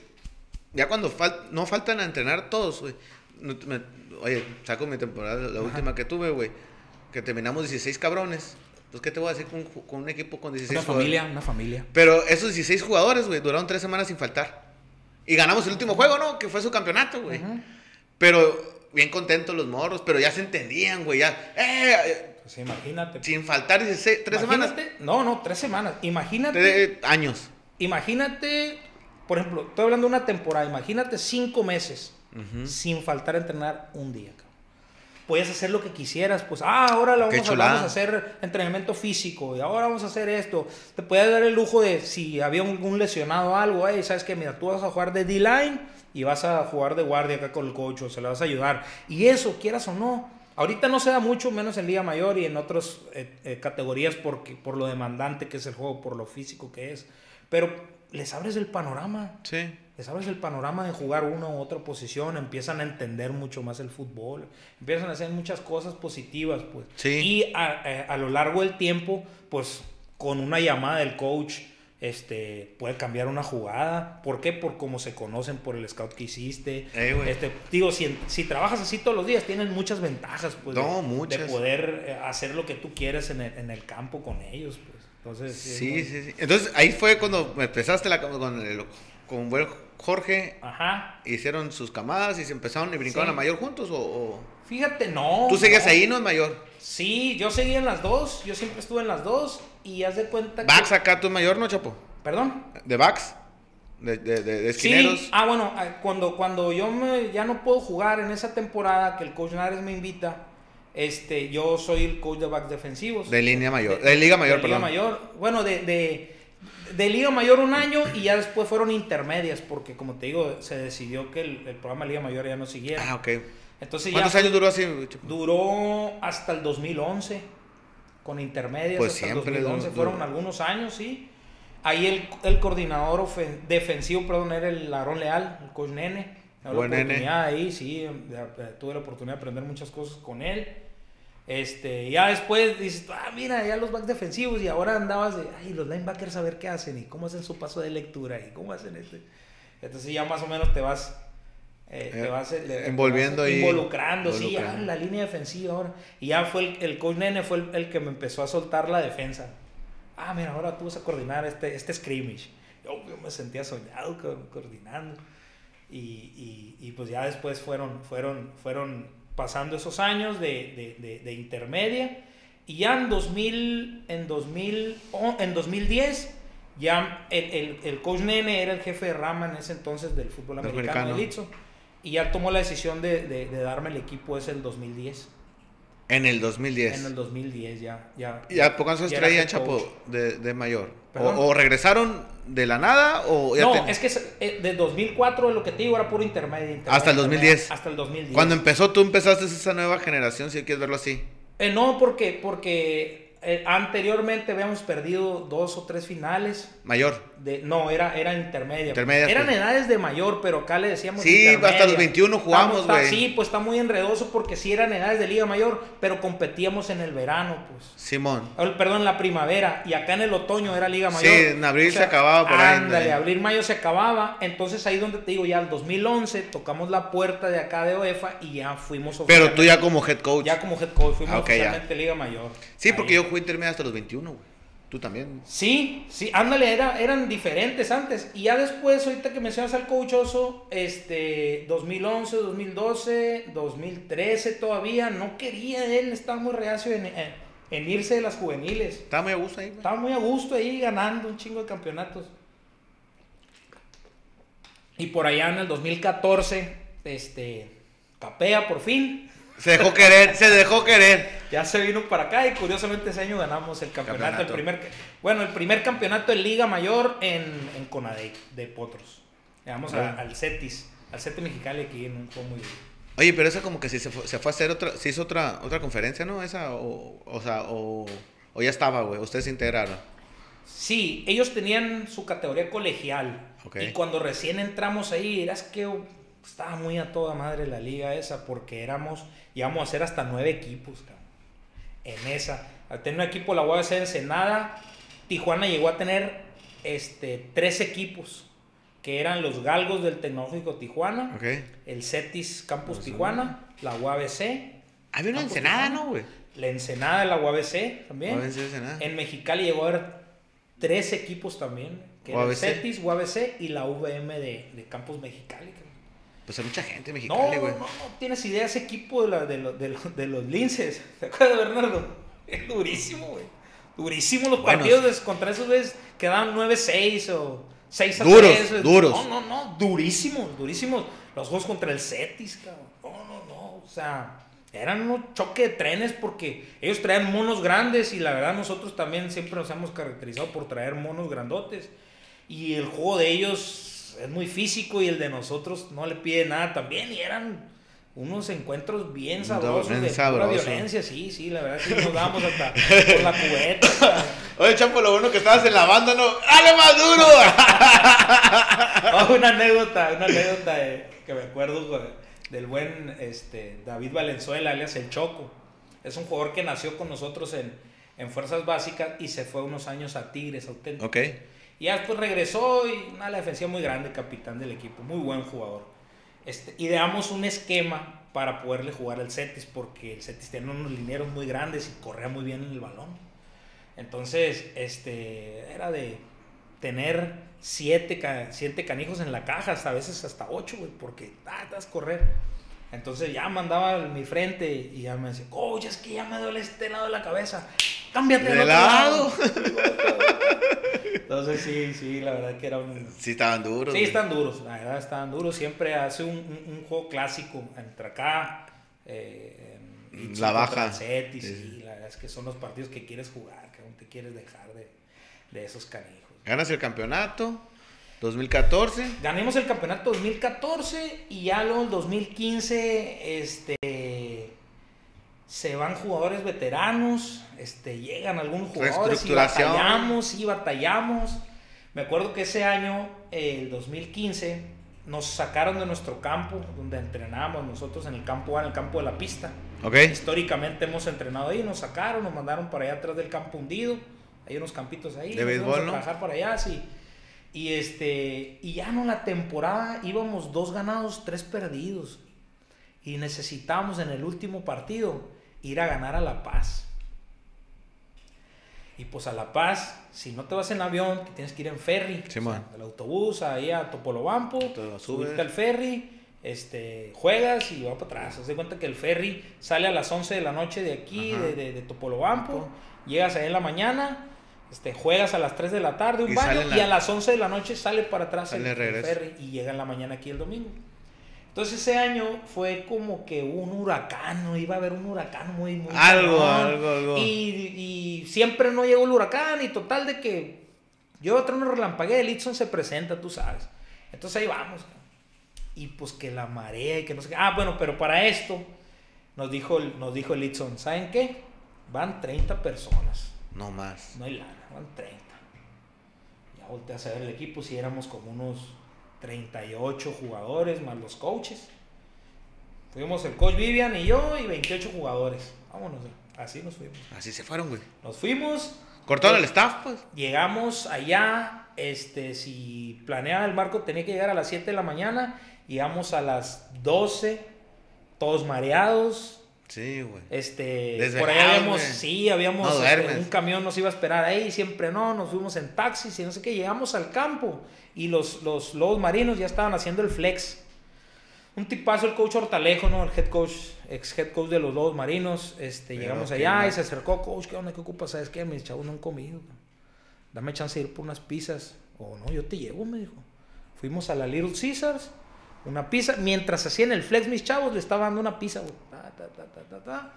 Ya cuando fal- no faltan a entrenar todos, güey. Me- oye, saco mi temporada, la última que tuve, güey. Que terminamos 16 cabrones. Pues, ¿qué te voy a decir con, con un equipo con 16 Una jugadores? familia, una familia. Pero esos 16 jugadores, güey, duraron tres semanas sin faltar. Y ganamos el último juego, ¿no? Que fue su campeonato, güey. Pero bien contentos los morros, pero ya se entendían, güey. Ya, eh, Pues imagínate. sin faltar 16, tres semanas. Imagínate- No, no, tres semanas. Imagínate. Tres años. Imagínate, por ejemplo, estoy hablando de una temporada. Imagínate cinco meses sin faltar a entrenar un día. cabrón. Puedes hacer lo que quisieras, pues, ah, ahora Qué vamos, a, vamos a hacer entrenamiento físico y ahora vamos a hacer esto. Te puedes dar el lujo de, si había algún lesionado o algo, hey, sabes que, mira, tú vas a jugar de D-line y vas a jugar de guardia acá con el coach, o se le vas a ayudar. Y eso, quieras o no, ahorita no se da mucho, menos en Liga Mayor y en otras eh, eh, categorías porque, por lo demandante que es el juego, por lo físico que es. pero les abres el panorama. Sí. Les abres el panorama de jugar una u otra posición, empiezan a entender mucho más el fútbol, empiezan a hacer muchas cosas positivas, pues. Sí. Y a, a- a lo largo del tiempo, pues con una llamada del coach, este, puede cambiar una jugada. ¿Por qué? Por cómo se conocen, por el scout que hiciste. Eh, este, digo, si, si trabajas así todos los días, tienes muchas ventajas, pues. No, de, muchas. De poder eh, hacer lo que tú quieres en el, en el campo con ellos, pues. Entonces, es Sí, muy- sí, sí. Entonces ahí fue cuando empezaste la, con el con buen Jorge. Ajá. Hicieron sus camadas y se empezaron y brincaron Sí. a mayor juntos o, o- Fíjate, no. tú seguías no. ahí, no es mayor. Sí, yo seguí en las dos, yo siempre estuve en las dos y haz de cuenta Bax que... acá tú es mayor, ¿no, Chapo? Perdón. De Bax, de, de, de, de esquineros. Sí, ah, bueno, ah, cuando, cuando yo me, ya no puedo jugar en esa temporada que el coach Nares me invita, este, yo soy el coach de backs defensivos. De línea mayor, de Liga Mayor, de Liga perdón. Mayor. Bueno, de, de, de Liga Mayor un año y ya después fueron intermedias, porque como te digo, se decidió que el, el programa Liga Mayor ya no siguiera. Ah, ok. Entonces ¿Cuántos ya años duró así? Duró hasta el 2011, con intermedias Pues hasta siempre el 2011. duró- Fueron duró. algunos años, sí. Ahí el, el coordinador ofen- defensivo, perdón, era el Aarón Leal, el coach Nene. Buen la nene. ahí, sí, de- tuve la oportunidad de aprender muchas cosas con él. Este, ya después dices, ah, mira, ya los backs defensivos y ahora andabas de, ay, los linebackers a ver qué hacen y cómo hacen su paso de lectura y cómo hacen este. Entonces ya más o menos te vas, eh, te Eh, vas eh, te envolviendo vas ahí. involucrando, sí, ah, la línea defensiva ahora. Y ya fue el, el coach Nene fue el, el que me empezó a soltar la defensa. Ah, mira, ahora tú vas a coordinar este, este scrimmage. Yo, yo me sentía soñado co- coordinando. Y, y, y pues ya después fueron, fueron, fueron pasando esos años de, de, de, de intermedia. Y ya en, 2000, en, 2000, o- en 2010, ya el, el, el coach Nene era el jefe de rama en ese entonces del fútbol americano americano. de. Y ya tomó la decisión de, de, de darme el equipo ese el 2010. En el 2010. En el 2010 ya. ya ¿Y a pocos años ya era traían, head Chapo, de, de mayor? O, regresaron de la nada o ya No, ten- es que es- eh, de 2004 lo que te digo era puro intermedio. intermedio, Hasta el intermedio, 2010. Hasta el 2010. Cuando empezó, tú empezaste esa nueva generación, si quieres verlo así. Eh, no, porque, porque eh, anteriormente habíamos perdido dos o tres finales. Mayor. De, no, era, era intermedia. Intermedia, Eran pues. edades de mayor, pero acá le decíamos Sí, intermedia. hasta los 21 jugamos, güey. Sí, pues está muy enredoso porque sí eran edades de Liga Mayor, pero competíamos en el verano, pues. Simón. O, Perdón, en la primavera. Y acá en el otoño era Liga Sí, Mayor. en abril se acababa por ahí, Ándale, abril, mayo se acababa. Entonces ahí donde te digo, ya el 2011 tocamos la puerta de acá de UEFA y ya fuimos Pero tú ya como head coach. Ya como head coach, fuimos Ah, ya. oficialmente Liga Mayor. Sí, porque yo jugué intermedia hasta los 21, güey. Tú también. Sí, sí, ándale, era, eran diferentes antes. Y ya después, ahorita que mencionas al coach Oso, este, 2011, 2012, 2013 todavía, no quería él, estaba muy reacio en, en- en irse de las juveniles. Estaba muy a gusto ahí, güey. Estaba muy a gusto ahí ganando un chingo de campeonatos. Y por allá en el 2014, este, capea por fin. Se dejó querer, se dejó querer. Ya se vino para acá y curiosamente ese año ganamos el campeonato. Campeonato. El primer, bueno, el primer campeonato de Liga Mayor en, en Conadec, de Potros. Llegamos a- al CETIS, al CETIS Mexicali aquí en un juego muy Oye, pero esa como que sí se fue, se fue a hacer otra, se hizo otra, otra conferencia, ¿no? Esa, o, o sea, o, o ya estaba, güey. Ustedes se integraron. Sí, ellos tenían su categoría colegial. Y cuando recién entramos ahí, eras que estaba muy a toda madre la liga esa, porque éramos, íbamos a ser hasta nueve equipos, cabrón. En esa. Al tener un equipo la UABC Ensenada, Tijuana llegó a tener este, tres equipos, que eran los Galgos del Tecnológico Tijuana, el CETIS Campus Tijuana, la UABC, Había una ensenada. ¿no, güey? la Ensenada de la UABC también. UABC Ensenada. En Mexicali llegó a haber tres equipos también, que era el UABC. CETIS, UABC y la VM de, de Campus Mexicali. Pues hay mucha gente en No, Mexicali, no, güey. no, no tienes idea ese equipo de, la- de, lo- de lo- de los linces. ¿Te acuerdas, Bernardo? Es durísimo, güey. Durísimo los partidos contra esos güeyes quedaban 9-6 o 6 a Duros, 3. duros. No, no, no, durísimos, durísimos. Los juegos contra el Cetis, cabrón. No, no, no. O sea, eran un choque de trenes porque ellos traían monos grandes y la verdad nosotros también siempre nos hemos caracterizado por traer monos grandotes. Y el juego de ellos es muy físico y el de nosotros no le pide nada también. Y eran unos encuentros bien sabrosos Bien de pura sabroso. violencia, sí, sí, la verdad que nos dábamos hasta por la cubeta. hasta- Oye, Chapo, lo bueno que estabas en la banda, ¿no? ¡Dale más duro! Oh, una anécdota, una anécdota eh, que me acuerdo güey, del buen este, David Valenzuela, alias El Choco. Es un jugador que nació con nosotros en, en Fuerzas Básicas y se fue unos años a Tigres, auténtico. ok. Y ya después regresó y una defensiva muy grande, capitán del equipo, muy buen jugador. Este, ideamos un esquema para poderle jugar al Cetis, porque el Cetis tenía unos linieros muy grandes y corría muy bien en el balón. Entonces, este, era de tener siete, siete canijos en la caja, hasta a veces hasta ocho, güey, porque ah, a correr. Entonces ya mandaba mi frente y ya me decía, coach, es que ya me duele este lado de la cabeza. Cámbiate ¿De del otro lado? Entonces sí, sí, la verdad que era un... Sí, estaban duros. Sí, güey. están duros, la verdad están duros. Siempre hace un, un- un juego clásico entre acá, eh, en- y La baja. Sí, sí, la verdad es que son los partidos que quieres jugar, que aún te quieres dejar de, de esos canijos. Ganas el campeonato. 2014. Ganemos el campeonato 2014 y ya luego el 2015 este, se van jugadores veteranos, este, llegan algunos jugadores y batallamos y batallamos. Me acuerdo que ese año, el 2015, nos sacaron de nuestro campo, donde entrenábamos nosotros en el campo A, en el campo de la pista. Ok. Históricamente hemos entrenado ahí, nos sacaron, nos mandaron para allá atrás del campo hundido. Hay unos campitos ahí. De béisbol, trabajar para allá, sí. Y este, y ya no la temporada íbamos dos ganados, tres perdidos. Y necesitábamos en el último partido ir a ganar a La Paz. Y pues a La Paz, si no te vas en avión, te tienes que ir en ferry. Sí, O sea, man. del autobús ahí a Topolobampo, subirte al ferry, este, juegas y va para atrás. Haz de cuenta que el ferry sale a las 11 de la noche de aquí, de, de, de Topolobampo. Llegas ahí en la mañana, este, juegas a las 3 de la tarde un Y baño la- y a las 11 de la noche sale para atrás Sale el, el ferry y llega en la mañana aquí el domingo. Entonces ese año fue como que un huracán, ¿no? iba a haber un huracán muy, muy Algo, cabrón. algo, algo. Y, y siempre no llegó el huracán y total de que yo otra una relampaguea, el Itson se presenta, tú sabes. Entonces ahí vamos. Y pues que la marea y que no sé qué. Ah, bueno, pero para esto nos dijo, el- nos dijo el Itson, ¿saben qué? Van 30 personas. No más. No hay lana, van 30. Ya volteas a ver el equipo, si éramos como unos 38 jugadores más los coaches. Fuimos el coach Vivian y yo y 28 jugadores. Vámonos, así nos fuimos. Así se fueron, güey. Nos fuimos, Cortaron el staff, pues. llegamos allá, este, si planeaba el barco tenía que llegar a las 7 de la mañana, llegamos a las 12, todos mareados, Sí, güey. este, por ahí habíamos, sí, habíamos, No este, un camión nos iba a esperar ahí, siempre no, nos fuimos en taxis y no sé qué, llegamos al campo y los, los lobos marinos ya estaban haciendo el flex. Un tipazo el coach Hortalejo, ¿no? El head coach, ex head coach de los lobos marinos, este, Pero llegamos allá y se acercó, coach, ¿qué onda? ¿Qué ocupas? ¿Sabes qué? Mis chavos no han comido. Dame chance de ir por unas pizzas. O no, yo te llevo, me dijo. Fuimos a la Little Caesars, una pizza. Mientras hacían el flex, mis chavos le estaban dando una pizza, güey. Ta, ta, ta, ta, ta, ta.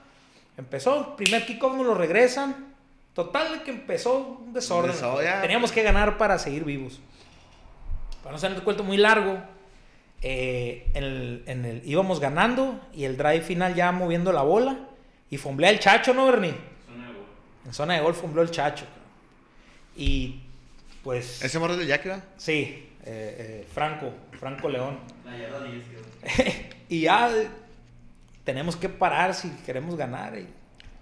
Empezó, primer kickoff nos lo regresan. Total de que empezó un desorden. Teníamos que ganar para seguir vivos. Para no ser el cuento muy largo, eh, en el, en el- íbamos ganando y el drive final ya moviendo la bola y fomblea el chacho, ¿no, Bernie? En zona de gol fombló el chacho. Y pues... Ese morro del Jackie, ¿va? Sí, eh, eh, Franco, Franco León. y ya tenemos que parar si queremos ganar. Y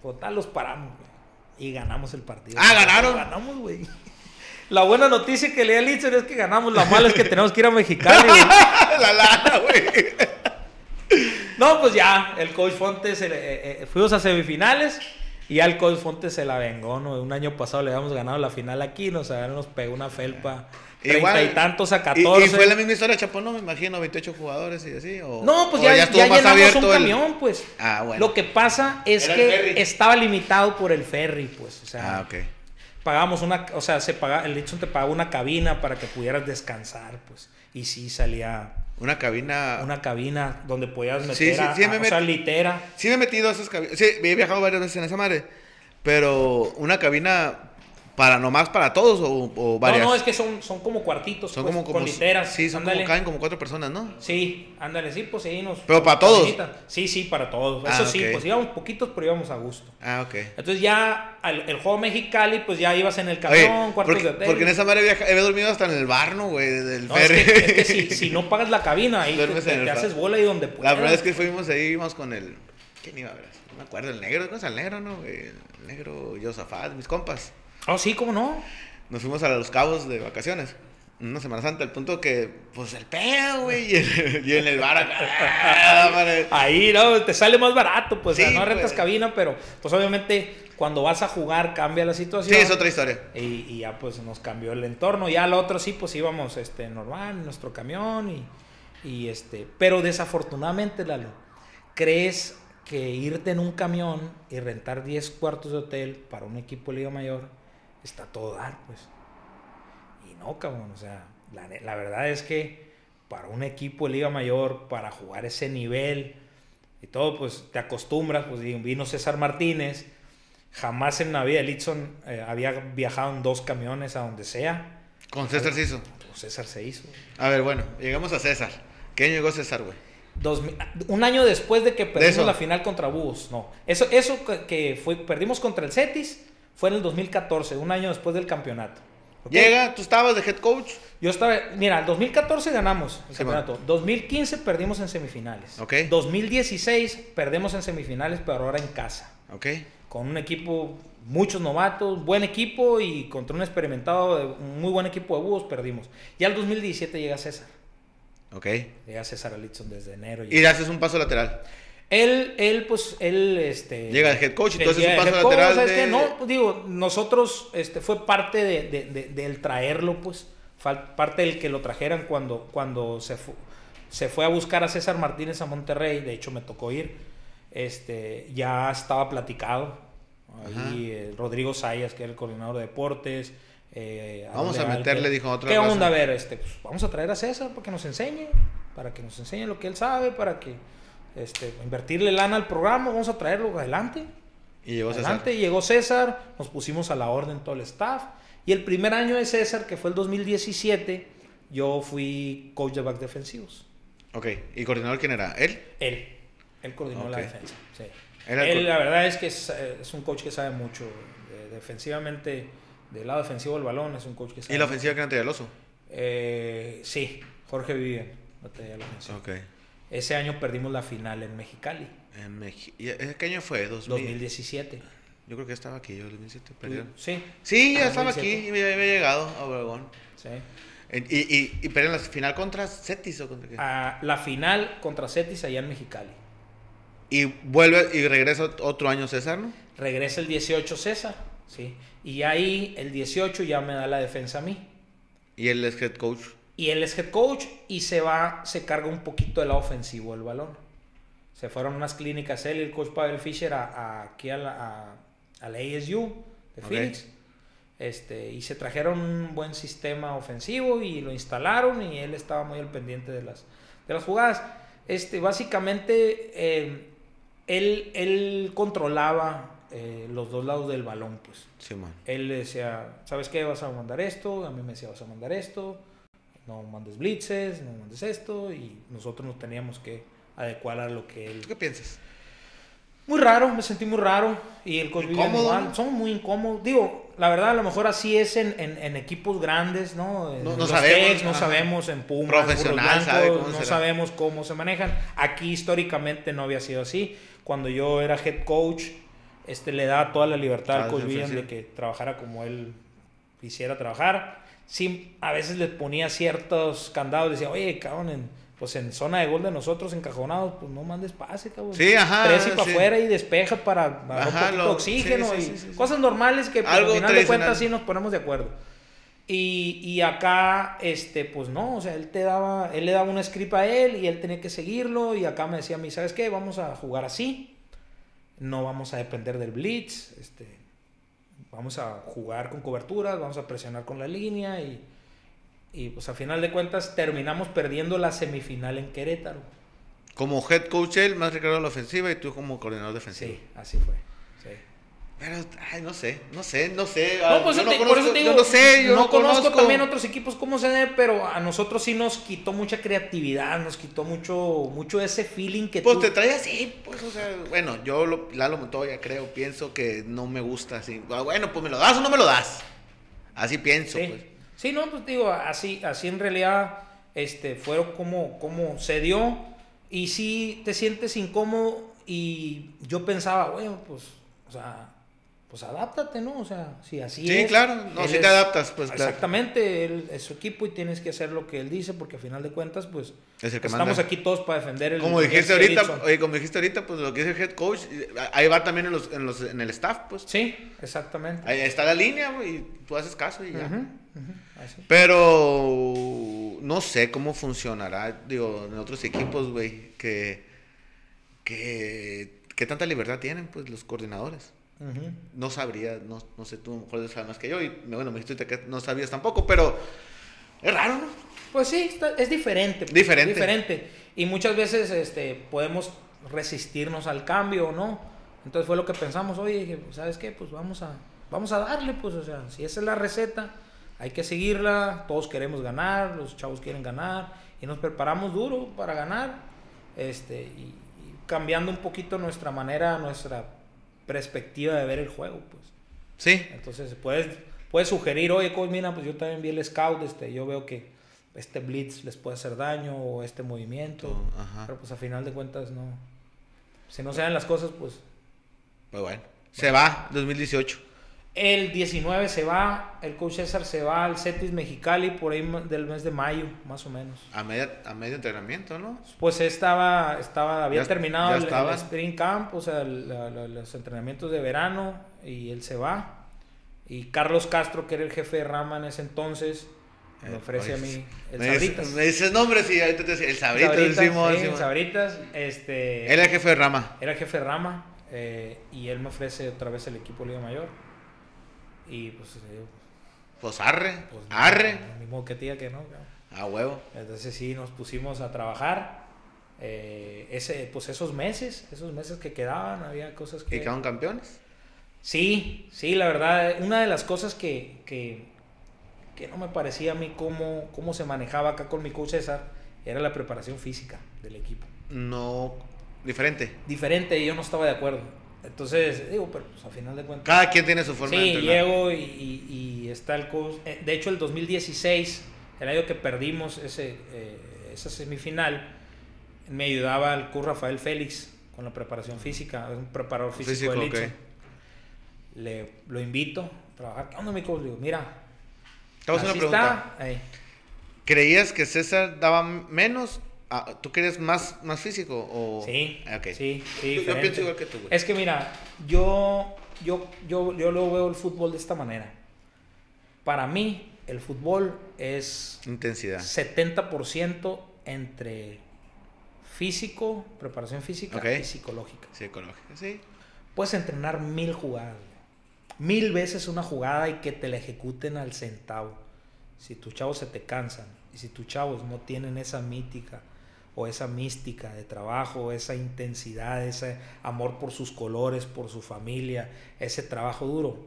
total, los paramos. güey. Y ganamos el partido. Ah, ¿ganaron? Ganamos, güey. La buena noticia que le el Itzer es que ganamos. La mala es que tenemos que ir a Mexicali, güey. la lana, güey. No, pues ya, el coach Fontes, eh, eh, eh, fuimos a semifinales y ya el coach Fontes se la vengó, ¿no? Un año pasado le habíamos ganado la final aquí, nos, nos pegó una felpa. Treinta Igual. y tantos a Y- 14. Y, fue la misma historia, Chapo, no me imagino, 28 jugadores y así. O, No, pues o ya, ya, más llenamos un el- camión, pues. Ah, bueno. Lo que pasa es Era el que estaba limitado por el ferry, pues. O sea, Ah, ok. pagábamos una, o sea, se paga, el Dixon te pagaba una cabina para que pudieras descansar, pues. Y sí salía Una cabina. una cabina donde podías meter Sí, sí, a- sí, a- me o sea, met- litera. Sí me he metido a esas cabinas. Sí, he viajado varias veces en esa madre. Pero una cabina ¿Para nomás para todos o, o varias? No, no, es que son, son como cuartitos, son pues, como, como con literas. Sí, son ándale. como caen como cuatro personas, ¿no? Sí, ándale, sí, pues sí. Nos, ¿Pero para todos? caminita. Sí, sí, para todos. Ah, Eso sí, pues íbamos poquitos, pero íbamos a gusto. Ah, ok. Entonces ya al, el juego Mexicali, pues ya ibas en el camión, cuartos porque, de hotel. porque en esa madre viaja, he dormido hasta en el bar, ¿no, güey? Del No, es ferry. que, es que si, si no pagas la cabina, ahí te, haces bola y donde puedas. La primera vez que fuimos ahí íbamos con el. ¿Quién iba a ver? No me acuerdo, el negro, ¿cómo es el negro, no? El negro Yosafat, mis compas. Oh, sí, ¿cómo no? Nos fuimos a los cabos de vacaciones. Una Semana Santa, al punto que, pues el pedo, güey. Y, en- y en el bar acá. ah. Ahí, no, te sale más barato, pues, o sea, Sí, no rentas pues. cabina, pero pues obviamente cuando vas a jugar cambia la Sí, situación. es otra historia. Y, y ya pues nos cambió el entorno. Ya al otro sí, pues íbamos este, normal en nuestro camión y, y este. Pero desafortunadamente, Lalo, ¿crees que irte en un camión y rentar 10 cuartos de hotel para un equipo de Liga Mayor está todo dar, pues? Y no, cabrón, o sea, la, la verdad es que para un equipo de Liga Mayor, para jugar ese nivel y todo, pues te acostumbras, pues vino César Martínez, jamás en la vida Litson eh, había viajado en dos camiones a donde sea, Con César se hizo. pues César se hizo. A ver, bueno, llegamos a César. ¿Qué año llegó César, güey? Dos un año después de que perdimos la final contra Búhos, no. Eso, eso que, que fue, perdimos contra el Cetis fue en el 2014, un año después del campeonato. Llega, tú estabas de head coach. Yo estaba, mira, el 2014 ganamos el Sí, campeonato. 2015 perdimos en semifinales. Ok. 2016 perdemos en semifinales, pero ahora en casa. Ok. Con un equipo, muchos novatos, buen equipo y contra un experimentado, un muy buen equipo de búhos perdimos. Ya el 2017 llega César. Ok. Llega César Alitson desde enero. Y le haces un paso lateral. Él, él, pues, él, este... Llega de head coach haces llega un paso coach, lateral ¿sabes de- qué? No, pues, digo, nosotros, este, fue parte de, de- de- del traerlo, pues, parte del que lo trajeran cuando, cuando se, fu- se fue a buscar a César Martínez a Monterrey, de hecho me tocó ir, este, ya estaba platicado, ahí eh, Rodrigo Sayas, que era el coordinador de deportes, eh, Vamos a meterle, dijo, otra ¿Qué onda? A ver, este, pues, vamos a traer a César para que nos enseñe, para que nos enseñe lo que él sabe, para que este, invertirle lana al programa, vamos a traerlo adelante. Y llegó César. Adelante, llegó César, nos pusimos a la orden todo el staff. Y el primer año de César, que fue el 2017, yo fui coach de back defensivos. Ok. ¿Y coordinador quién era? ¿Él? Él, él coordinó la Ok. defensa. sí. Él, co- la verdad es que es, es un coach que sabe mucho. eh, defensivamente, del lado defensivo del balón, es un coach que sabe. ¿Y la ofensiva que era el oso? Eh, sí, Jorge Vivian. la ofensiva. Ok. Ese año perdimos la final en Mexicali, En ¿y ¿ese ¿Qué año fue? 2000. 2017. Yo creo que estaba aquí, yo 2007. perdieron. Sí, Sí, ya estaba aquí 2007. y me había llegado a Obregón. sí. Y, y, y pero en la final contra Cetis o contra qué? a la final contra Cetis allá en Mexicali. Y vuelve y regresa otro año César, ¿no? Regresa el 18 César, ¿sí? Y ahí el 18 ya me da la defensa a mí. Y él es head coach. Y él es head coach y se va, se carga un poquito del lado ofensivo del balón. Se fueron unas clínicas él y el coach Pavel Fischer a, a- aquí a la, a- a la ASU de Ok. Phoenix. Este, y se trajeron un buen sistema ofensivo y lo instalaron y él estaba muy al pendiente de las, de las jugadas. Este, básicamente, eh, él, él controlaba eh, los dos lados del balón, pues. Sí, man. Él decía, ¿sabes qué? Vas a mandar esto. A mí me decía, vas a mandar esto. No mandes blitzes, no mandes esto. Y nosotros nos teníamos que adecuar a lo que él... ¿Tú qué piensas? Muy raro, me sentí muy raro. Y el coach. ¿no? Son muy incómodos. Digo, la verdad, a lo mejor así es en, en- en equipos grandes, ¿no? En No- sabemos, no ajá. sabemos en Pumas, Profesional, sabe no será. sabemos cómo se manejan. Aquí históricamente no había sido así. Cuando yo era head coach, este le daba toda la libertad al coach sí. de que trabajara como él quisiera trabajar. Sí, a veces les ponía ciertos candados, decía, oye, cabrón, en, pues en zona de gol de nosotros encajonados, pues no mandes pase, cabrón. Sí, ajá, Tres y para sí. afuera y despeja para dar un Ajá, poquito lo- de oxígeno sí, sí, y cosas normales que Algo al final de cuentas sí nos ponemos de acuerdo. Y, y acá, este, pues no, o sea, él te daba, él le daba un script a él y él tenía que seguirlo y acá me decía a mí, ¿sabes qué? Vamos a jugar así, no vamos a depender del blitz, este, vamos a jugar con coberturas, vamos a presionar con la línea y, y pues a final de cuentas terminamos perdiendo la semifinal en Querétaro. Como head coach él, más recargado la ofensiva y tú como coordinador defensivo. Sí, así fue. Pero, ay, no sé, no sé, no sé. No, pues yo conozco- por eso te digo, yo no sé, yo no, conozco, conozco. también otros equipos cómo se ve, pero a nosotros sí nos quitó mucha creatividad, nos quitó mucho, mucho ese feeling que Pues tú... te trae así, pues, o sea, bueno, yo, lo, Lalo Montoya, creo, pienso que no me gusta así. Ah, Bueno, pues me lo das o no me lo das. Así pienso, Sí. pues. Sí, no, pues digo, así, así en realidad este, fueron como, como se dio y sí te sientes incómodo y yo pensaba, bueno, pues, o sea, pues adáptate, ¿no? O sea, si así Sí, es. claro, no, si es- te adaptas, pues claro. Exactamente, él es su equipo y tienes que hacer lo que él dice porque al final de cuentas, pues, Es el que estamos manda. aquí todos para defender el Como dijiste ahorita, Edison. oye, como dijiste ahorita, pues lo que es el head coach, ahí va también en, los, en, los, en el staff, pues. Sí, exactamente. Ahí está la línea, güey, y tú haces caso y ya. Así. Pero no sé cómo funcionará, digo, en otros equipos, güey, que, que, que tanta libertad tienen, pues, los coordinadores. No sabría, no, no sé, tú a lo mejor sabes más que yo, y bueno, me dijiste que no sabías tampoco, pero es raro, ¿no? Pues sí, está- es diferente. Diferente. Diferente. Y muchas veces este, podemos resistirnos al cambio, ¿no? Entonces fue lo que pensamos, oye, dije, ¿sabes qué? Pues vamos a, vamos a darle, pues, o sea, si esa es la receta, hay que seguirla, todos queremos ganar, los chavos quieren ganar, y nos preparamos duro para ganar, este, y, y cambiando un poquito nuestra manera, nuestra perspectiva de ver el juego, pues. Sí, Entonces puedes, puedes sugerir, oye, coach, mira, pues yo también vi el scout, este, yo veo que este blitz les puede hacer daño o este movimiento, Ajá. pero pues a final de cuentas no. Si no se dan las cosas, pues pues bueno. Se va 2018. El 19 se va, el coach César se va al Cetis Mexicali por ahí del mes de mayo, más o menos. A, media, a medio entrenamiento, ¿no? Pues estaba, estaba había Ya- terminado ya el, el. Spring Camp, o sea, el- los entrenamientos de verano, y él se va. Y Carlos Castro, que era el jefe de Rama en ese entonces, me Eh, ofrece a mí el me, Sabritas. me dices nombres y ahorita te decía, el Sabritas, Sabritas, Simón, sí, Simón. Sabritas, este, Él era el jefe de rama. era el jefe de Rama, eh, y él me ofrece otra vez el equipo Liga Mayor. Y pues, le digo, Pues arre, pues arre. no, ni modo que te diga que no. A huevo. Entonces sí, nos pusimos a trabajar. eh, ese, pues esos meses, esos meses que quedaban, había cosas ¿Y que... quedaron campeones? Sí, sí, la verdad, una de las cosas que, que, que no me parecía a mí cómo, cómo se manejaba acá con mi coach César era la preparación física del equipo. No, diferente. Diferente, y yo no estaba de acuerdo. Entonces, digo, pero pues, al final de cuentas... Cada quien tiene su forma de Sí, entrenar. llego y, y- y está el coach. eh, De hecho, el 2016, el año que perdimos ese, eh, esa semifinal, me ayudaba el coach Rafael Félix con la preparación física, es un preparador físico, Físico, de ok. Litson. Le, lo invito a trabajar. ¿Qué onda, mi coach? Le digo, mira, Te a una pregunta. está. ¿Creías que César daba menos? Ah, ¿Tú querías más, más físico? O... Sí, Ah, ok. sí, sí. Yo- pienso igual que tú, güey. Es que mira, yo, yo, yo, yo lo veo el fútbol de esta manera. Para mí, el fútbol es Intensidad. 70% entre físico, preparación física y psicológica. Psicológica, sí. Puedes entrenar mil jugadas, mil veces una jugada y que te la ejecuten al centavo. Si tus chavos se te cansan y si tus chavos no tienen esa mítica o esa mística de trabajo, esa intensidad, ese amor por sus colores, por su familia, ese trabajo duro,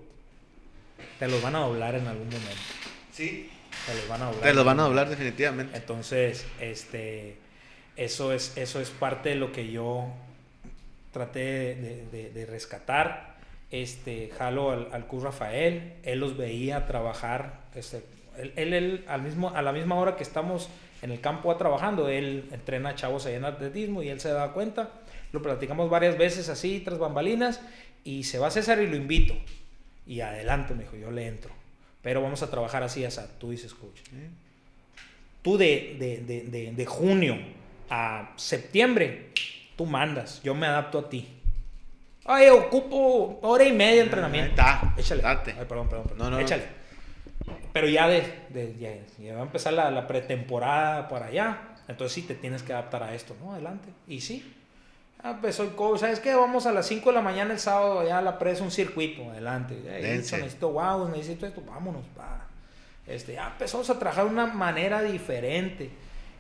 te los van a doblar en algún momento. Sí. Te los van a doblar. Te los van a doblar definitivamente. Entonces, este, eso es, eso es parte de lo que yo traté de, de- de rescatar. Este, jalo al, al Cruz Rafael, él los veía trabajar, este, él, él- él al mismo, a la misma hora que estamos en el campo trabajando, él entrena chavos ahí en atletismo y él se da cuenta. Lo platicamos varias veces así, tras bambalinas, y se va César y lo invito. Y adelante, me dijo, yo le entro. Pero vamos a trabajar así, asa, tú dices, coach tú de, de, de, de, junio a septiembre, tú mandas, yo me adapto a ti. Ay, ocupo hora y media de entrenamiento. Ahí está, Échale. date. Ay, perdón, perdón, perdón. No, no. Échale. Pero ya de, de- ya, ya va a empezar la, la pretemporada para allá. Entonces sí te tienes que adaptar a esto, ¿no? Adelante. Y sí. Ah, empezó el coach. ¿Sabes qué? Vamos a las 5 de la mañana el sábado allá a la presa, un circuito. Adelante. Hey, Dense. necesito wow, necesito esto. Vámonos. Va. Este, ya empezamos a trabajar de una manera diferente.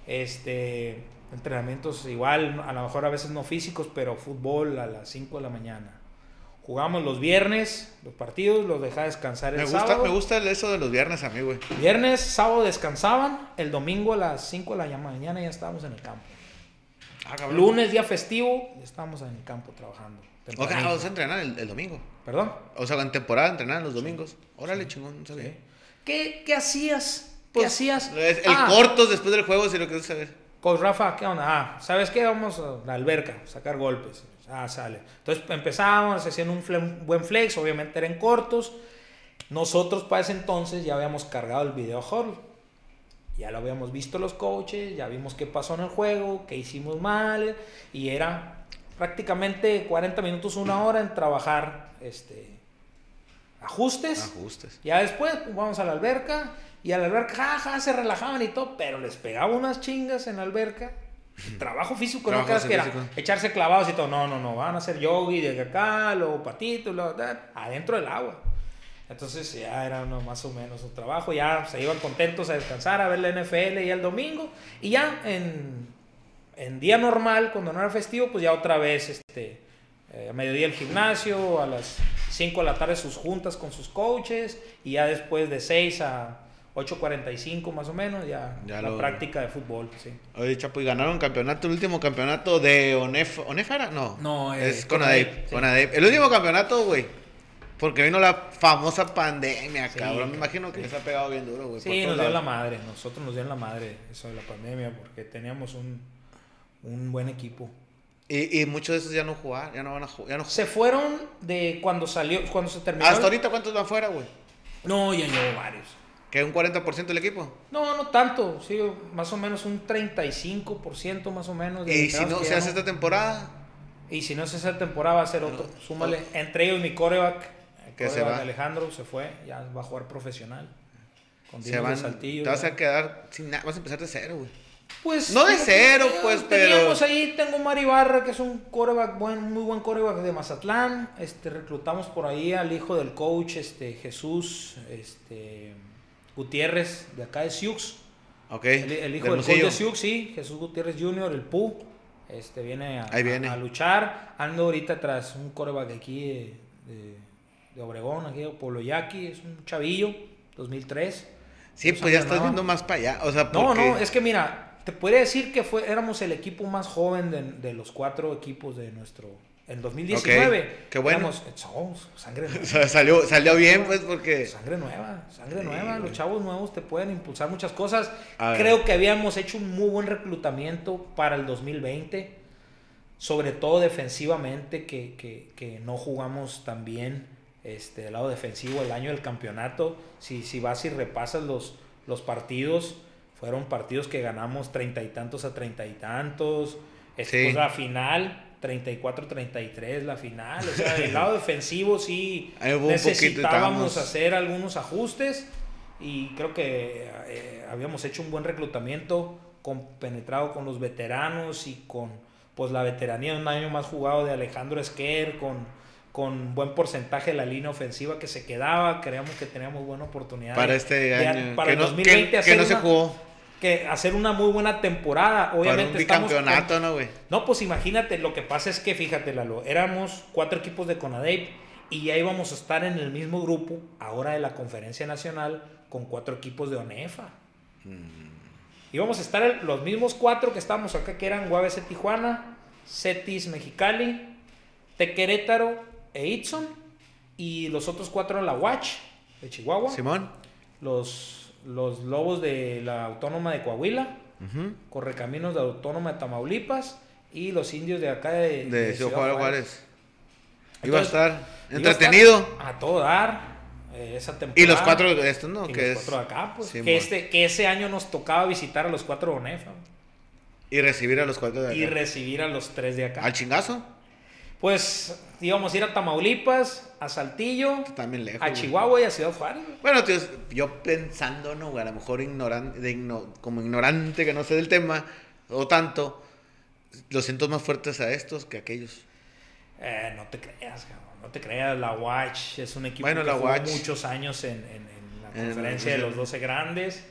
Este, entrenamientos igual, a lo mejor a veces no físicos, pero fútbol a las 5 de la mañana. Jugamos los viernes, los partidos, los dejaba descansar el Me gusta, sábado. me gusta eso de los viernes a mí, güey. Viernes, sábado descansaban, el domingo a las 5 de la mañana ya estábamos en el campo. Ah. Lunes, día festivo, ya estábamos en el campo trabajando. O sea, tempranito. vamos a entrenar el, el domingo. ¿Perdón? O sea, en temporada entrenar los domingos. Órale, chingón, no. Sí. ¿Qué, qué hacías? ¿Qué Pues, hacías? El Ah, cortos después del juego, si lo quieres saber. Coach Rafa, ¿qué onda? Ah, ¿sabes qué? Vamos a la alberca, sacar golpes. Ah, sale. Entonces empezamos, hacían un, un buen flex, obviamente eran cortos. Nosotros para ese entonces ya habíamos cargado el video huddle. Ya lo habíamos visto los coaches, ya vimos qué pasó en el juego, qué hicimos mal. Y era prácticamente 40 minutos, una hora en trabajar este, ajustes. Ajustes. Ya después pues, vamos a la alberca y a la alberca ja, ja, se relajaban y todo, pero les pegaba unas chingas en la alberca. Trabajo físico, no creas que era echarse clavados y todo. No, no, no, van a hacer yogi de acá, luego patitos, luego adentro del agua. Entonces ya era uno más o menos un trabajo, ya se iban contentos a descansar, a ver la NFL ya el domingo. Y ya en, en día normal, cuando no era festivo, pues ya otra vez este, eh, a mediodía el gimnasio, a las 5 de la tarde sus juntas con sus coaches y ya después de 6 a 8.45 más o menos ya, Ya la lo- práctica de fútbol. Sí. Oye, Chapo, y ganaron campeonato, el último campeonato de ONEF. ¿ONEF era? No. No, eh, es sí. Conadep. El último campeonato, güey. Porque vino la famosa pandemia, Sí, cabrón. Me imagino que sí. les ha pegado bien duro, güey. Sí, nos dio la madre, nosotros nos dio la madre eso de la pandemia porque teníamos un, un buen equipo. Y, y muchos de esos ya no jugar, ya no van a jugar. Ya no Se fueron de cuando salió, cuando se terminó. Hasta el- ahorita, ¿cuántos van fuera, güey? No, ya llevo varios. Que un 40% del equipo. No, no tanto, sí, más o menos un 35% más o menos. de Y si no que se hace esta temporada, Y si no se hace temporada va a ser otro. Súmale, entre ellos mi coreback, el Que se va. Alejandro se fue, ya va a jugar profesional. Con se van. Saltillo. te vas a quedar sin nada. Vas a empezar de cero, güey. Pues, No de cero, eh, pues, pero- Teníamos ahí, tengo Mari Barra, que es un coreback, buen, muy buen coreback de Mazatlán. Este, reclutamos por ahí al hijo del coach, este, Jesús, este, Gutiérrez, de acá de Siux. Ok. El, el hijo de del coach de Siux, sí, Jesús Gutiérrez Jr., el PU. Este, viene a, Ahí viene. a- a luchar. Ando ahorita tras un coreback de aquí de, de, de Obregón, aquí de Polo Yaqui, es un chavillo, 2003. Sí, pues ya estás viendo más para allá. O sea, No, no, es que mira, te podría decir que fue, éramos el equipo más joven de, de los cuatro equipos de nuestro. En 2019. Ok, qué bueno. Éramos, somos sangre O nueva. sea, salió, salió bien, pues, porque... Sangre nueva, sangre Sí, nueva. güey. Los chavos nuevos te pueden impulsar muchas cosas. Creo que habíamos hecho un muy buen reclutamiento para el 2020. Sobre todo defensivamente, que, que- que no jugamos tan bien este, del lado defensivo el año del campeonato. Si, si vas y repasas los, los partidos, fueron partidos que ganamos treinta y tantos a treinta y tantos. Este, Sí. pues, la final, 34-33, la final. O sea, del lado defensivo sí necesitábamos hacer algunos ajustes y creo que eh, habíamos hecho un buen reclutamiento compenetrado con los veteranos y con pues la veteranía de un año más jugado de Alejandro Esquer con con buen porcentaje de la línea ofensiva que se quedaba creíamos que teníamos buena oportunidad Para este de- año. para que el no, 2020 que- no se una- jugó. Que hacer una muy buena temporada obviamente un estamos con- bicampeonato, ¿no, güey? no, pues imagínate, lo que pasa es que, fíjate, Lalo, éramos cuatro equipos de Conadep y ya íbamos a estar en el mismo grupo, ahora de la Conferencia Nacional, con cuatro equipos de ONEFA. Íbamos a estar el- los mismos cuatro que estábamos acá, que eran UABC Tijuana, Cetis Mexicali, Tequerétaro e Itson, y los otros cuatro eran la Watch de Chihuahua, Simón. los, los Lobos de la Autónoma de Coahuila, Ujú. Correcaminos de Autónoma de Tamaulipas y los indios de acá de, De Ciudad Juárez. Juárez. Iba a estar a entretenido. A todo dar eh, esa temporada. Y los cuatro de estos, ¿no? Y que los es... cuatro de acá, pues. Que, este, que ese año nos tocaba visitar a los cuatro de ONEFA Y recibir a los cuatro de y acá. recibir a los tres de acá. ¿Al chingazo? Pues íbamos a ir a Tamaulipas, a Saltillo, También lejos. a güey. Chihuahua y a Ciudad Juárez. Bueno, tío, yo pensando, ¿no? güey? A lo mejor ignorante, de igno- como ignorante que no sé del tema, o tanto, los siento más fuertes a estos que a aquellos. Eh, no te creas, cabrón, no te creas. La Watch es un equipo Bueno, que la jugó Watch. muchos años en, en- en la En la conferencia de los conferencia. 12 grandes.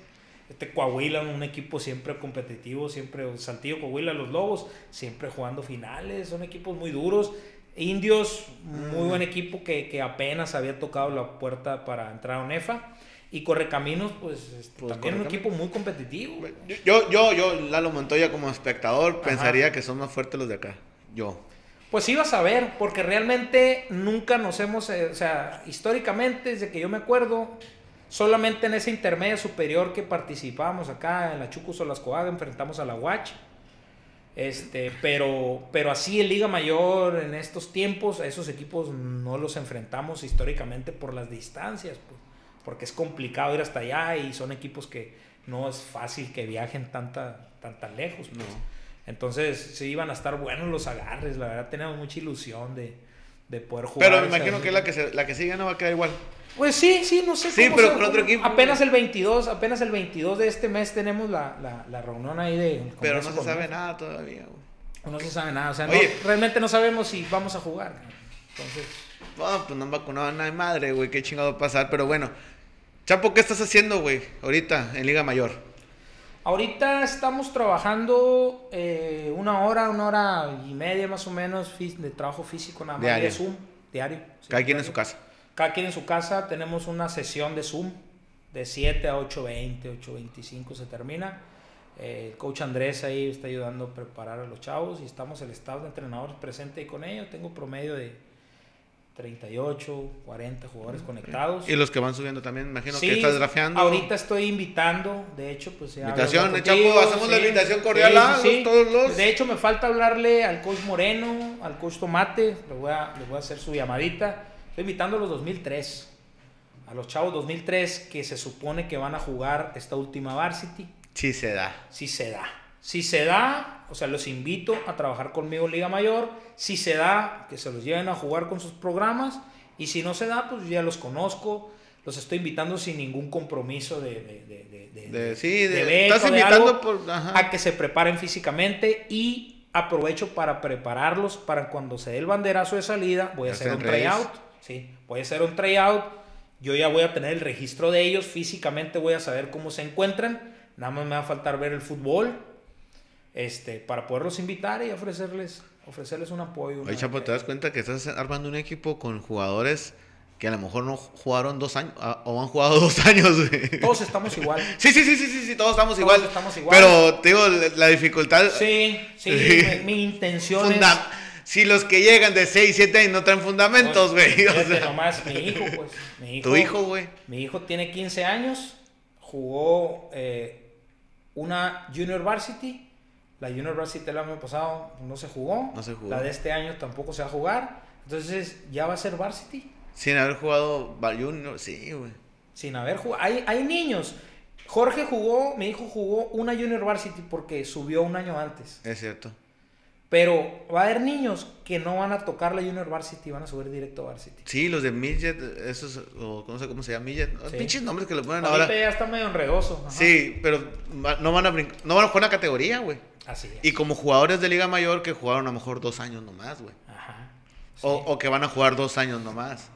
Este Coahuila, un equipo siempre competitivo, siempre Saltillo, Coahuila, los Lobos, siempre jugando finales, son equipos muy duros. Indios, muy buen equipo que, que apenas había tocado la puerta para entrar a UNEFA. Y Correcaminos, pues, este, Pues, también un equipo muy competitivo. Yo, yo, yo, Lalo Montoya como espectador, pensaría que son más fuertes los de acá. Yo. Pues ibas a ver, porque realmente nunca nos hemos, eh, o sea, históricamente, desde que yo me acuerdo, solamente en esa intermedia superior que participábamos acá en la Chucus o las Coaga, enfrentamos a la Watch. Este, pero, pero así en Liga Mayor, en estos tiempos, a esos equipos no los enfrentamos históricamente por las distancias, pues, porque es complicado ir hasta allá y son equipos que no es fácil que viajen tanta, tan, tan lejos. pues. No. Entonces, sí iban a estar buenos los agarres. La verdad, teníamos mucha ilusión de, de poder jugar. Pero me imagino que la que, se- la que sigue no va a quedar igual. Pues sí, sí, no sé. Sí, pero con otro equipo. Apenas el 22, apenas el 22 de este mes tenemos la, la, la reunión ahí de. Pero no se sabe nada todavía, güey. No se sabe nada. O sea, no- realmente no sabemos si vamos a jugar. Entonces, No, pues no han vacunado a nadie madre, güey. Qué chingado va a pasar. Pero bueno. Chapo, ¿qué estás haciendo, güey? Ahorita, en Liga Mayor. Ahorita estamos trabajando eh, una hora, una hora y media más o menos de trabajo físico, nada más Diario. de Zoom, diario. sí, Cada quien en su casa. Cada quien en su casa tenemos una sesión de Zoom de 7 a 8.20, 8.25 se termina. Eh, el coach Andrés ahí está ayudando a preparar a los chavos y estamos el staff de entrenadores presente ahí con ellos. Tengo promedio de 38, 40 jugadores conectados. Y los que van subiendo también, imagino Sí, que estás drafeando. Ahorita estoy invitando, de hecho, pues ya. Invitación, eh, contigo, hacemos la invitación cordial a los- todos los- De hecho, me falta hablarle al coach Moreno, al coach Tomate, le voy a, le voy a hacer su llamadita. Estoy invitando a los 2003, a los chavos 2003 que se supone que van a jugar esta última varsity. Sí se da. Si se da. Si se da, o sea, los invito a trabajar conmigo en Liga Mayor. Si se da, que se los lleven a jugar con sus programas. Y si no se da, pues yo ya los conozco. Los estoy invitando sin ningún compromiso de, de, de, de- de- De- sí, de- estás invitando por- ajá. a que se preparen físicamente y aprovecho para prepararlos para cuando se dé el banderazo de salida. Voy a hacer un tryout. Sí, voy a hacer un tryout. Yo ya voy a tener el registro de ellos. Físicamente voy a saber cómo se encuentran. Nada más me va a faltar ver el fútbol. Este, para poderlos invitar y ofrecerles, ofrecerles un apoyo. Oye, Chapo, ¿te das cuenta que estás armando un equipo con jugadores que a lo mejor no jugaron dos años ah, o han jugado dos años, güey? Todos estamos igual. Sí, sí, sí, sí, sí, sí, todos estamos Todos igual. estamos igual. Pero te digo, la, dificultad. Sí, sí, Sí. Mi, mi intención es... funda- Si los que llegan de 6, 7 años no traen fundamentos, güey. o sea, nomás, mi hijo, pues. Mi hijo, tu hijo, güey. Mi hijo tiene 15 años, jugó eh, una Junior Varsity. La Junior Varsity el año pasado no se jugó. No se jugó. La de este año tampoco se va a jugar. Entonces ya va a ser Varsity. Sin haber jugado Junior, sí, güey. Sin haber jugado. Hay, hay niños. Jorge jugó, mi hijo jugó una Junior Varsity porque subió un año antes. Es cierto. Pero va a haber niños que no van a tocar la Junior Varsity, van a subir directo a Varsity. Sí, los de Midget, esos, o no sé cómo se llama, Midget. Sí. pinches nombres que le ponen ahora. ya está medio enredoso. ajá. Sí, pero no van a brincar, no van a jugar una categoría, güey. Así es. Y como jugadores de Liga Mayor que jugaron a lo mejor dos años nomás, güey. Ajá. O, Sí. o que van a jugar dos años nomás.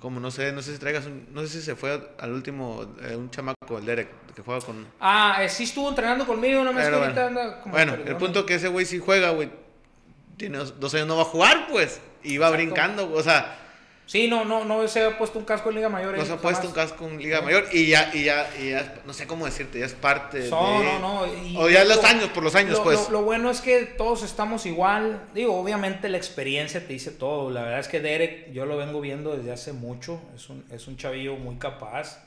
Como no sé, no sé si traigas un, no sé si se fue al último, eh, un chamaco, el Derek, que juega con... Ah, eh, sí estuvo entrenando conmigo, no me bueno, anda como bueno el punto que ese güey sí juega, güey. Tiene dos, años no va a jugar, pues. Y va Exacto. brincando, o sea, Sí, no, no, no se ha puesto un casco en Liga Mayor. no eh, se ha puesto un casco en Liga Mayor y ya, y ya, y ya, no sé cómo decirte, ya es parte No, de... no, no. y- O ya lo- los años, por los años, lo, pues. Lo, lo bueno es que todos estamos igual. Digo, obviamente la experiencia te dice todo. La verdad es que Derek, yo lo vengo viendo desde hace mucho. Es un, es un chavillo muy capaz.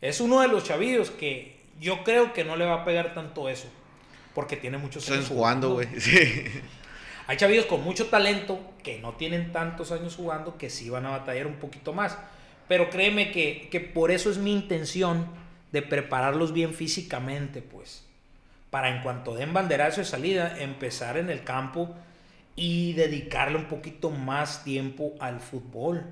Es uno de los chavillos que yo creo que no le va a pegar tanto eso. Porque tiene muchos años jugando, güey. Sí. Hay chavillos con mucho talento que no tienen tantos años jugando que sí van a batallar un poquito más. Pero créeme que, que por eso es mi intención de prepararlos bien físicamente, pues. Para en cuanto den banderazo de salida, empezar en el campo y dedicarle un poquito más tiempo al fútbol.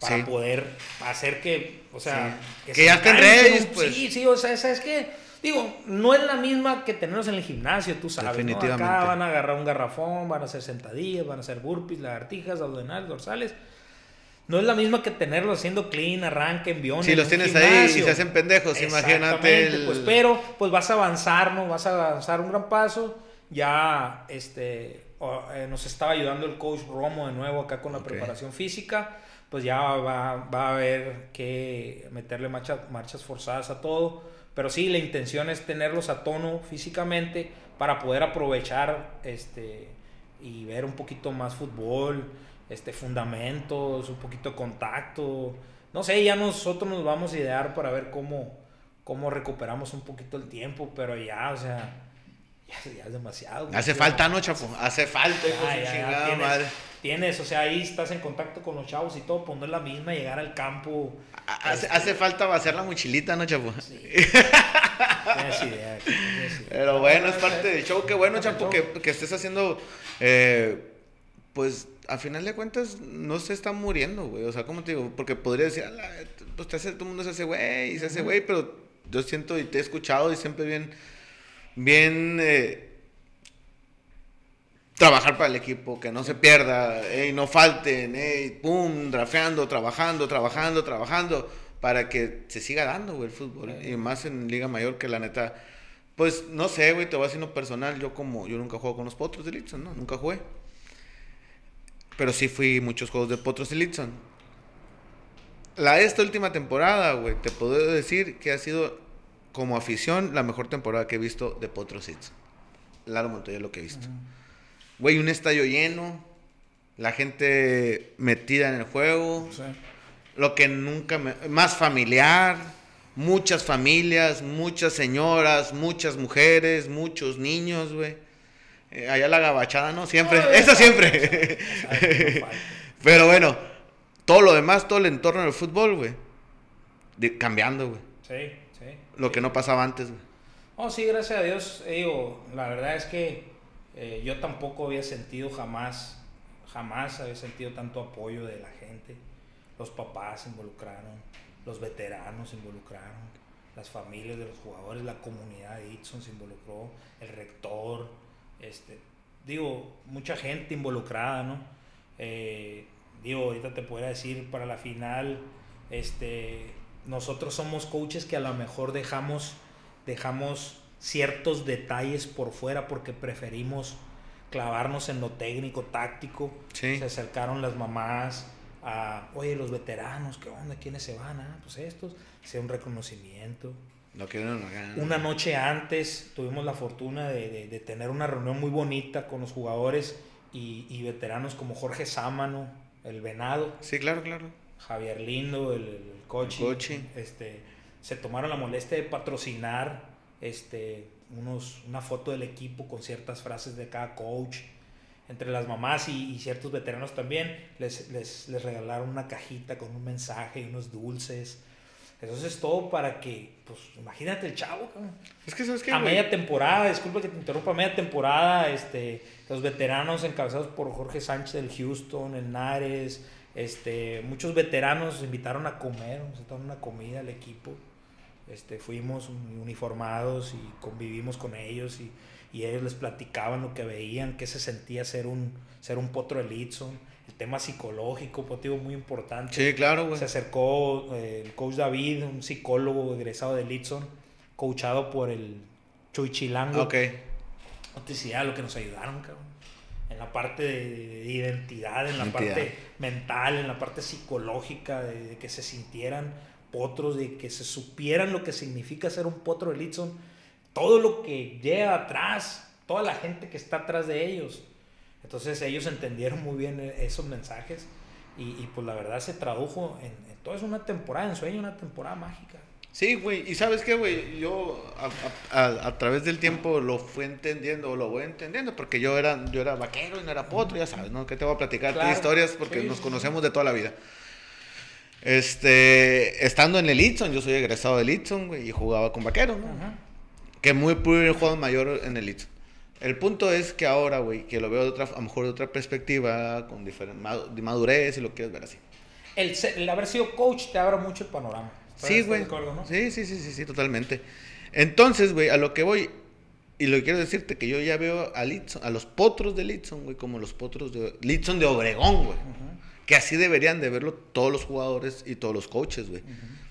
Para Sí. poder hacer que, o sea, Que se ya estén pues. Sí, sí, o sea, es que, digo, no es la misma que tenerlos en el gimnasio, tú sabes. ¿no? Definitivamente. Acá van a agarrar un garrafón, van a hacer sentadillas, van a hacer burpees, lagartijas, abdominales, dorsales. No es la misma que tenerlos haciendo clean, arranque, envión. Si en los tienes ahí y gimnasio. se hacen pendejos, imagínate. Exactamente, el- Pues, pero pues vas a avanzar, ¿no? Vas a avanzar un gran paso. Ya, este, eh, nos estaba ayudando el coach Romo de nuevo acá con la preparación física, pues ya va, va a haber que meterle marchas forzadas a todo. Pero sí, la intención es tenerlos a tono físicamente para poder aprovechar este, y ver un poquito más fútbol, este, fundamentos, un poquito contacto. No sé, ya nosotros nos vamos a idear para ver cómo, cómo recuperamos un poquito el tiempo, pero ya, o sea, ya, es demasiado. Hace falta, ¿no, Chapo? Hace falta, tienes, madre. Tienes, o sea, ahí estás en contacto con los chavos y todo, poner la misma, llegar al campo. Hace, este, hace falta vaciar la mochilita, ¿no, Chapo? Sí. tienes idea, Pero bueno, es parte del show. Qué bueno, Chapo, que, que, estés haciendo, eh, pues, a final de cuentas, no se está muriendo, güey. O sea, ¿cómo te digo? Porque podría decir, pues, todo el mundo se hace güey, y se hace güey, pero yo siento y te he escuchado y siempre bien bien eh, trabajar para el equipo, que no se pierda, y no falten, ey, pum, drafeando, trabajando, trabajando, trabajando, para que se siga dando, el fútbol. Y más en Liga Mayor, que la neta, pues no sé, güey, te voy a decir no personal, yo como, yo nunca juego con los Potros de Litson, ¿no? Nunca jugué. Pero sí fui muchos juegos de Potros de Litson. La esta última temporada, güey, te puedo decir que ha sido como afición, la mejor temporada que he visto de Potro Seeds. Laro Montoya lo que he visto. Güey, un estadio lleno, la gente metida en el juego, lo que nunca me... Más familiar, muchas familias, muchas señoras, muchas mujeres, muchos niños, güey. Eh, allá la gabachada, ¿no? Siempre, eso siempre. Pero bueno, todo lo demás, todo el entorno del fútbol, güey. cambiando, güey. Sí lo que no pasaba antes. Oh, sí, gracias a Dios. Digo, la verdad es que eh, yo tampoco había sentido jamás, jamás había sentido tanto apoyo de la gente. Los papás se involucraron, los veteranos se involucraron, las familias de los jugadores, la comunidad de Itson se involucró, el rector, este, digo, mucha gente involucrada, ¿no? Eh, digo, ahorita te puedo decir para la final, este, nosotros somos coaches que a lo mejor dejamos, dejamos ciertos detalles por fuera porque preferimos clavarnos en lo técnico, táctico. Se acercaron las mamás a, oye, los veteranos, ¿qué onda? ¿Quiénes se van? Ah, pues estos. Sea un reconocimiento. No quieren Una noche antes tuvimos la fortuna de, tener una reunión muy bonita con los jugadores y, veteranos como Jorge Sámano, el Venado. Sí, claro, claro. Javier Lindo, el coche, Este, se tomaron la molestia de patrocinar este, unos, una foto del equipo con ciertas frases de cada coach. Entre las mamás y, ciertos veteranos también les, les, les, regalaron una cajita con un mensaje y unos dulces. Eso es todo para que, pues, imagínate el chavo, Es que, ¿sabes qué, A media temporada, disculpa que te interrumpa, a media temporada, este, los veteranos encabezados por Jorge Sánchez del Houston, el Nares, este, muchos veteranos nos invitaron a comer, nos invitaron una comida al equipo. Este, fuimos uniformados y convivimos con ellos y, y, ellos les platicaban lo que veían, qué se sentía ser un, ser un potro de Litson, el tema psicológico, motivo muy importante. Sí, claro, Se acercó eh, el coach David, un psicólogo egresado de Litson, coachado por el Chuy Chilango. Ok. No lo que nos ayudaron, cabrón en la parte de, identidad, en la parte mental, en la parte psicológica, de, que se sintieran potros, de que se supieran lo que significa ser un potro de Litson, todo lo que lleva atrás, toda la gente que está atrás de ellos. Entonces ellos entendieron muy bien esos mensajes y, y pues la verdad se tradujo en, en toda una temporada en sueño, una temporada mágica. Sí, güey. Y sabes qué, güey, yo a, través del tiempo lo fui entendiendo, lo voy entendiendo, porque yo era, yo era vaquero y no era potro, ya sabes, ¿no? Que te voy a platicar historias porque nos conocemos de toda la vida. Este, estando en el Itson, yo soy egresado del Itson, güey, y jugaba con vaqueros, ¿no? Que muy pude haber jugado mayor en el Itson. El punto es que ahora, güey, que lo veo de otra, a lo mejor de otra perspectiva, con diferente madurez, y lo quieres ver así. El, el haber sido coach te abre mucho el panorama. Sí, güey. Sí, sí, sí, sí, sí, totalmente. Entonces, güey, a lo que voy, y lo que quiero decirte que yo ya veo a Litson, a los potros de Litson, güey, como los potros de Litson de Obregón, güey. Que así deberían de verlo todos los jugadores y todos los coaches, güey.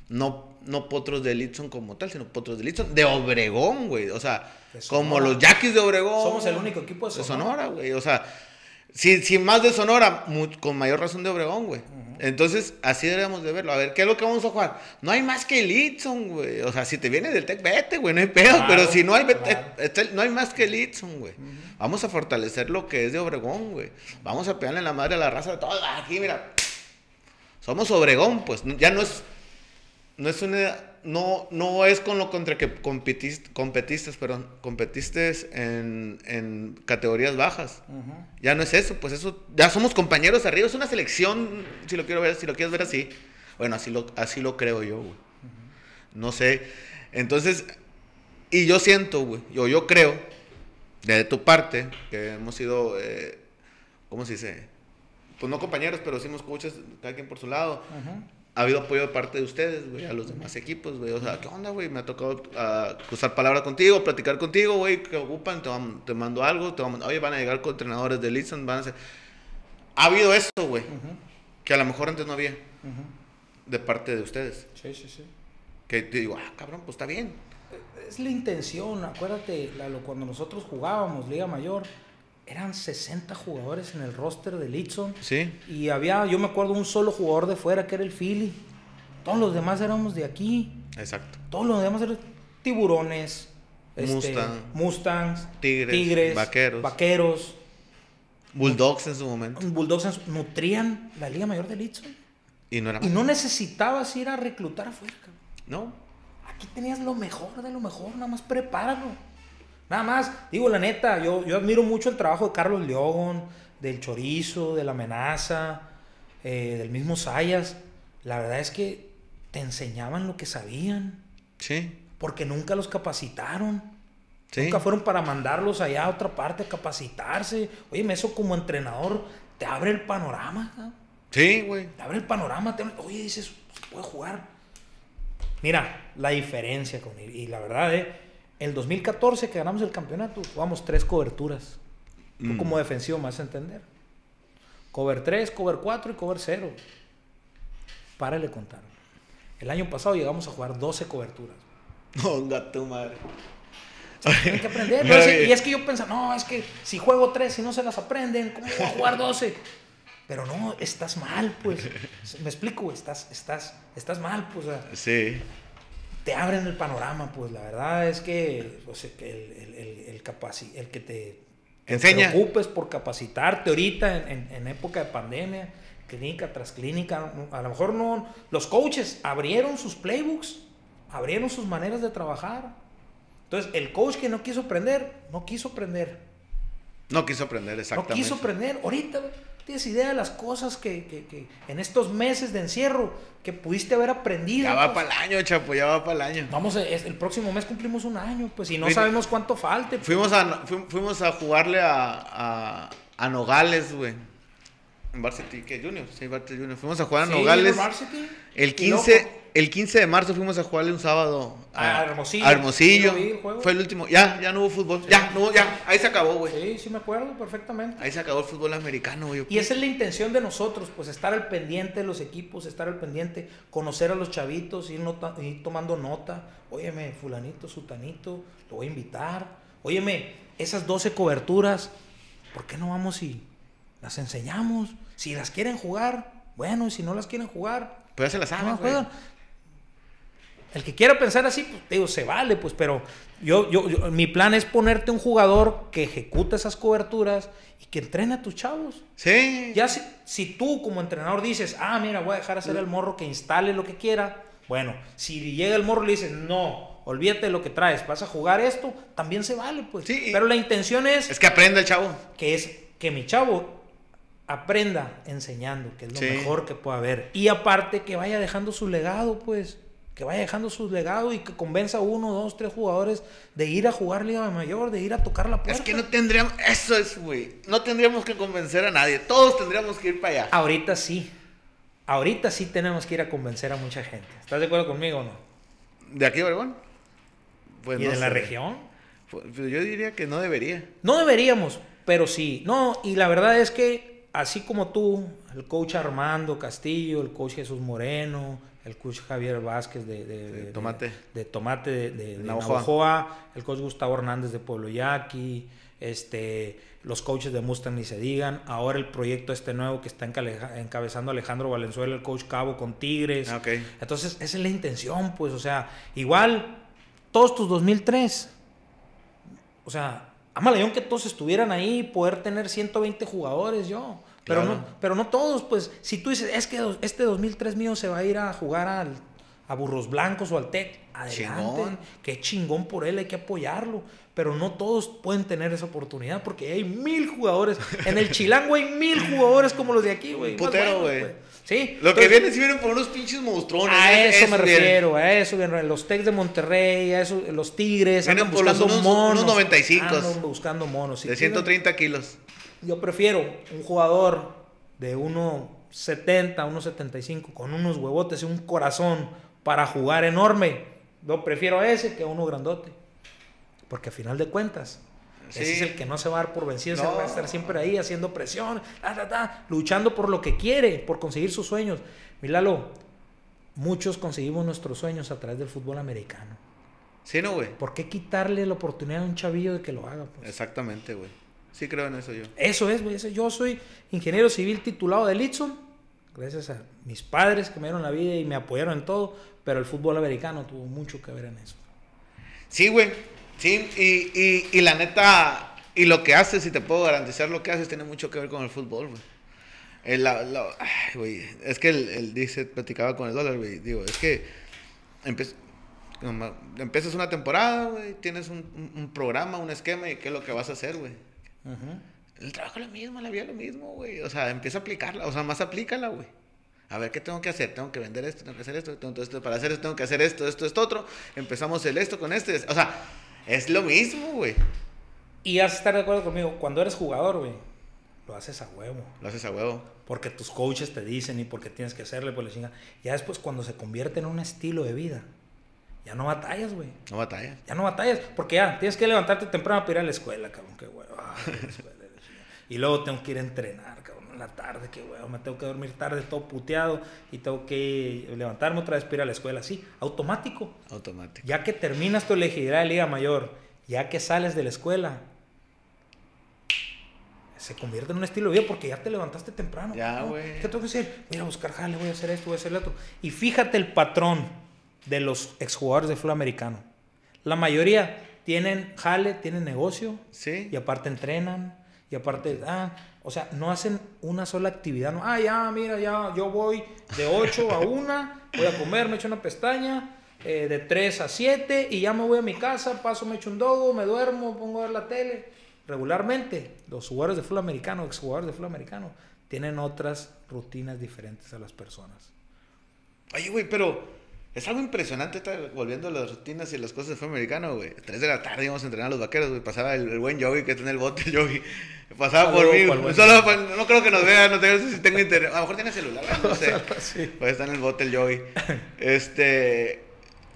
No, no potros de Litson como tal, sino potros de Litson de Obregón, güey. O sea, como Sonora. los Yaquis de Obregón. Somos el único equipo de de Sonora. Sonora, güey. O sea, si, si más de Sonora, con mayor razón de Obregón, güey. Entonces, así deberíamos de verlo. A ver, ¿qué es lo que vamos a jugar? No hay más que Litson, güey. O sea, si te viene del Tec, vete, güey, no hay pedo. Claro, pero si no hay, vete- claro. este- no hay más que Litson, güey. Vamos a fortalecer lo que es de Obregón, güey. Vamos a pegarle la madre a la raza de todos. Aquí, mira. Somos Obregón, pues. Ya no es. No es una. No, no es con lo contra que competiste, competiste, perdón, competiste en, en categorías bajas. Ya no es eso, pues eso, ya somos compañeros arriba, es una selección, si lo quiero ver, si lo quieres ver así. Bueno, así lo, así lo creo yo, güey. No sé. Entonces, y yo siento, güey, yo, yo creo, de tu parte, que hemos sido, eh, ¿cómo se dice? Pues no compañeros, pero sí hemos coaches, cada quien por su lado. Ha habido apoyo de parte de ustedes, güey, a los demás equipos, güey. O sea, ¿qué onda, güey? Me ha tocado cruzar palabra contigo, platicar contigo, güey. ¿Qué ocupan? Te, vam- te mando algo. Te vamos- Oye, van a llegar con entrenadores de Liston, van a ser... Ha habido eso, güey, que a lo mejor antes no había de parte de ustedes. Sí, sí, sí. Que te digo, ah, cabrón, pues está bien. Es la intención, acuérdate, cuando nosotros jugábamos Liga Mayor, eran 60 jugadores en el roster de Litson. Sí, Y había, yo me acuerdo, un solo jugador de fuera que era el Philly. Todos los demás éramos de aquí. exacto. Todos los demás eran tiburones, este, Mustang. Mustangs, Tigres, vaqueros. vaqueros, Bulldogs en su momento. Bulldogs nutrían la Liga Mayor de Litson. Y no era Y no necesitabas ir a reclutar afuera. No. Aquí tenías lo mejor de lo mejor, nada más prepáralo. Nada más, digo la neta, yo, yo admiro mucho el trabajo de Carlos León, del Chorizo, de la Amenaza, eh, del mismo Sayas. La verdad es que te enseñaban lo que sabían, Sí, porque nunca los capacitaron. sí. Nunca fueron para mandarlos allá a otra parte a capacitarse. Oye, eso como entrenador te abre el panorama. Sí, güey. Te abre el panorama. te oye, dices, se puede jugar. Mira, la diferencia con él. Y la verdad, eh, el 2014 que ganamos el campeonato, jugamos tres coberturas. Tú Mm. como defensivo me vas a entender. Cover 3, cover 4 y cover 0. Párale contar. El año pasado llegamos a jugar 12 coberturas. Ponga tu madre. Hay que aprender. ¿no? Y es que yo pensaba, no, es que si juego 3 y no se las aprenden, ¿cómo voy a jugar 12? Pero no, estás mal, pues. Me explico, estás, estás, estás mal, pues. o sea, Sí. Te abren el panorama, pues. La verdad es que, que el, el, el, el capaci- el que te, te Enseña. preocupes por capacitarte ahorita en, en- en época de pandemia, clínica tras clínica, a lo mejor no. Los coaches abrieron sus playbooks, abrieron sus maneras de trabajar. Entonces, el coach que no quiso aprender, no quiso aprender. No quiso aprender, exactamente. No quiso aprender. Ahorita tienes idea de las cosas que, que- que en estos meses de encierro que pudiste haber aprendido. Ya va pues. para el año, chapo, ya va para el año. Vamos, es- el próximo mes cumplimos un año, pues, y no Fui- sabemos cuánto falte. pues. Fuimos a, fu- fuimos a jugarle a, a, a Nogales, güey. En Varsity, ¿qué? Junior, sí, Varsity Junior. Fuimos a jugar a Sí, Nogales. Varsity. El Y 15, luego- el 15 de marzo fuimos a jugarle un sábado A Hermosillo. a Hermosillo. Sí, lo vi, el juego. Fue el último. Ya, ya no hubo fútbol. Ya, no, hubo- ya. Ahí se acabó, güey. Sí, sí me acuerdo perfectamente. Ahí se acabó el fútbol americano, güey. Y esa es la intención de nosotros, pues estar al pendiente de los equipos, estar al pendiente, conocer a los chavitos, ir, nota- ir tomando nota. Óyeme, fulanito, sutanito, lo voy a invitar. Óyeme, esas 12 coberturas, ¿por qué no vamos y las enseñamos? Si las quieren jugar, bueno, y si no las quieren jugar, Pues ya se la no saben, las güey. juegan. El que quiera pensar así, pues te digo, se vale, pues, pero yo, yo, yo- mi plan es ponerte un jugador que ejecute esas coberturas y que entrene a tus chavos. Sí. Ya si, si tú como entrenador dices, ah, mira, voy a dejar hacer al morro que instale lo que quiera, bueno, si llega el morro y le dices, no, olvídate de lo que traes, vas a jugar esto, también se vale, pues. Sí, Pero la intención es, Es que aprenda el chavo. que es que mi chavo aprenda enseñando, que es lo Sí. mejor que pueda haber. Y aparte que vaya dejando su legado, pues. Que vaya dejando su legado y que convenza a uno, dos, tres jugadores de ir a jugar Liga Mayor, de ir a tocar la puerta. Es que no tendríamos. Eso es, güey. No tendríamos que convencer a nadie. Todos tendríamos que ir para allá. Ahorita sí. Ahorita sí tenemos que ir a convencer a mucha gente. ¿Estás de acuerdo conmigo o no? ¿De aquí, Obregón? Pues ¿Y no de la región? Pues, pues yo diría que no debería. No deberíamos, pero sí. No, y la verdad es que así como tú, el coach Armando Castillo, el coach Jesús Moreno, el coach Javier Vázquez de, de, De de- Tomate. de, Tomate de, Navajoa. Navajoa, el coach Gustavo Hernández de Pueblo Yaqui, este, los coaches de Mustang ni se digan, ahora el proyecto este nuevo que está encabezando Alejandro Valenzuela, el coach Cabo con Tigres. Entonces, esa es la intención, pues, o sea, igual, todos tus 2003, o sea, Amalayón que todos estuvieran ahí, poder tener 120 jugadores yo. Pero, no, pero no todos, pues, si tú dices, es que dos- este 2003 mío se va a ir a jugar al, a Burros Blancos o al TEC, adelante, Chingón. qué chingón por él, hay que apoyarlo. Pero no todos pueden tener esa oportunidad porque hay mil jugadores. En el Chilango hay mil jugadores como los de aquí, güey. Putero, güey. pues. Sí. Lo que vienen, sí vienen por unos pinches monstruones. a Es- eso es me bien. refiero, a eso, bien, los Tex de Monterrey, a eso, los Tigres, Vienen andan por los buscando unos- monos. unos 95. andan buscando monos. Si De quieren- 130 kilos. Yo prefiero un jugador de 1.70, 1.75, con unos huevotes y un corazón para jugar enorme. Yo prefiero a ese que a uno grandote. Porque a final de cuentas, ese es el que no se va a dar por vencido, No. va a estar siempre ahí haciendo presión, ta, ta, ta, luchando por lo que quiere, por conseguir sus sueños. Milalo, muchos conseguimos nuestros sueños a través del fútbol americano. Sí, no, güey. ¿Por qué quitarle la oportunidad a un chavillo de que lo haga? Pues? Exactamente, güey. Sí creo en eso yo. Eso es, güey. Yo soy ingeniero civil titulado de Litson, gracias a mis padres que me dieron la vida y me apoyaron en todo, pero el fútbol americano tuvo mucho que ver en eso. Sí, güey. Sí, y, y, y la neta, y lo que haces, si te puedo garantizar lo que haces, tiene mucho que ver con el fútbol, güey. El, la- la- ay, güey, es que él, él dice, platicaba con el dólar, güey. Digo, es que empe- empiezas una temporada, güey, tienes un programa, un esquema, y qué es lo que vas a hacer, güey. El trabajo es lo mismo, la vida es lo mismo, güey. O sea, empieza a aplicarla, o sea, más aplícala, güey. A ver, ¿qué tengo que hacer? Tengo que vender esto, tengo que hacer esto, tengo esto, para hacer esto tengo que hacer esto, esto, esto, otro. Empezamos el esto con este. O sea, es lo mismo, güey. Y has de estar de acuerdo conmigo, cuando eres jugador, güey, lo haces a huevo. Lo haces a huevo. Porque tus coaches te dicen y porque tienes que hacerle, pues la chinga. Ya después, cuando se convierte en un estilo de vida, ya no batallas, güey. No batallas. Ya no batallas, porque ya tienes que levantarte temprano para ir a la escuela, cabrón, qué huevo. Chingada. y luego tengo que ir a entrenar, cabrón, en la tarde, qué huevo. Me tengo que dormir tarde, todo puteado, y tengo que levantarme otra vez para ir a la escuela, así, automático. Automático. Ya que terminas tu elegibilidad de Liga Mayor, ya que sales de la escuela, se convierte en un estilo de vida porque ya te levantaste temprano. Ya, ¿no? güey. ¿Qué tengo que hacer? Voy a ir a buscar jale, voy a hacer esto, voy a hacer lo otro. Y fíjate el patrón de los exjugadores de fútbol americano. La mayoría tienen jale, tienen negocio, Sí. y aparte entrenan, y aparte, ah, o sea, no hacen una sola actividad. No, ah, ya, mira, ya, yo voy de 8 a 1, voy a comer, me echo una pestaña, eh, de 3 a 7, y ya me voy a mi casa, paso, me echo un dogo, me duermo, pongo a ver la tele. Regularmente, los jugadores de fútbol americano, exjugadores de fútbol americano, tienen otras rutinas diferentes a las personas. Oye, güey, pero es algo impresionante estar volviendo a las rutinas y las cosas de fútbol americano, güey. Tres de la tarde íbamos a entrenar a los vaqueros, güey. Pasaba el, el buen Yogi que está en el bote, el Yogi. Pasaba por mí. Solo, no creo que nos vea, no sé si tengo internet. A lo mejor tiene celular, no sé. Sí. Pues está en el bote el Yogi. Este.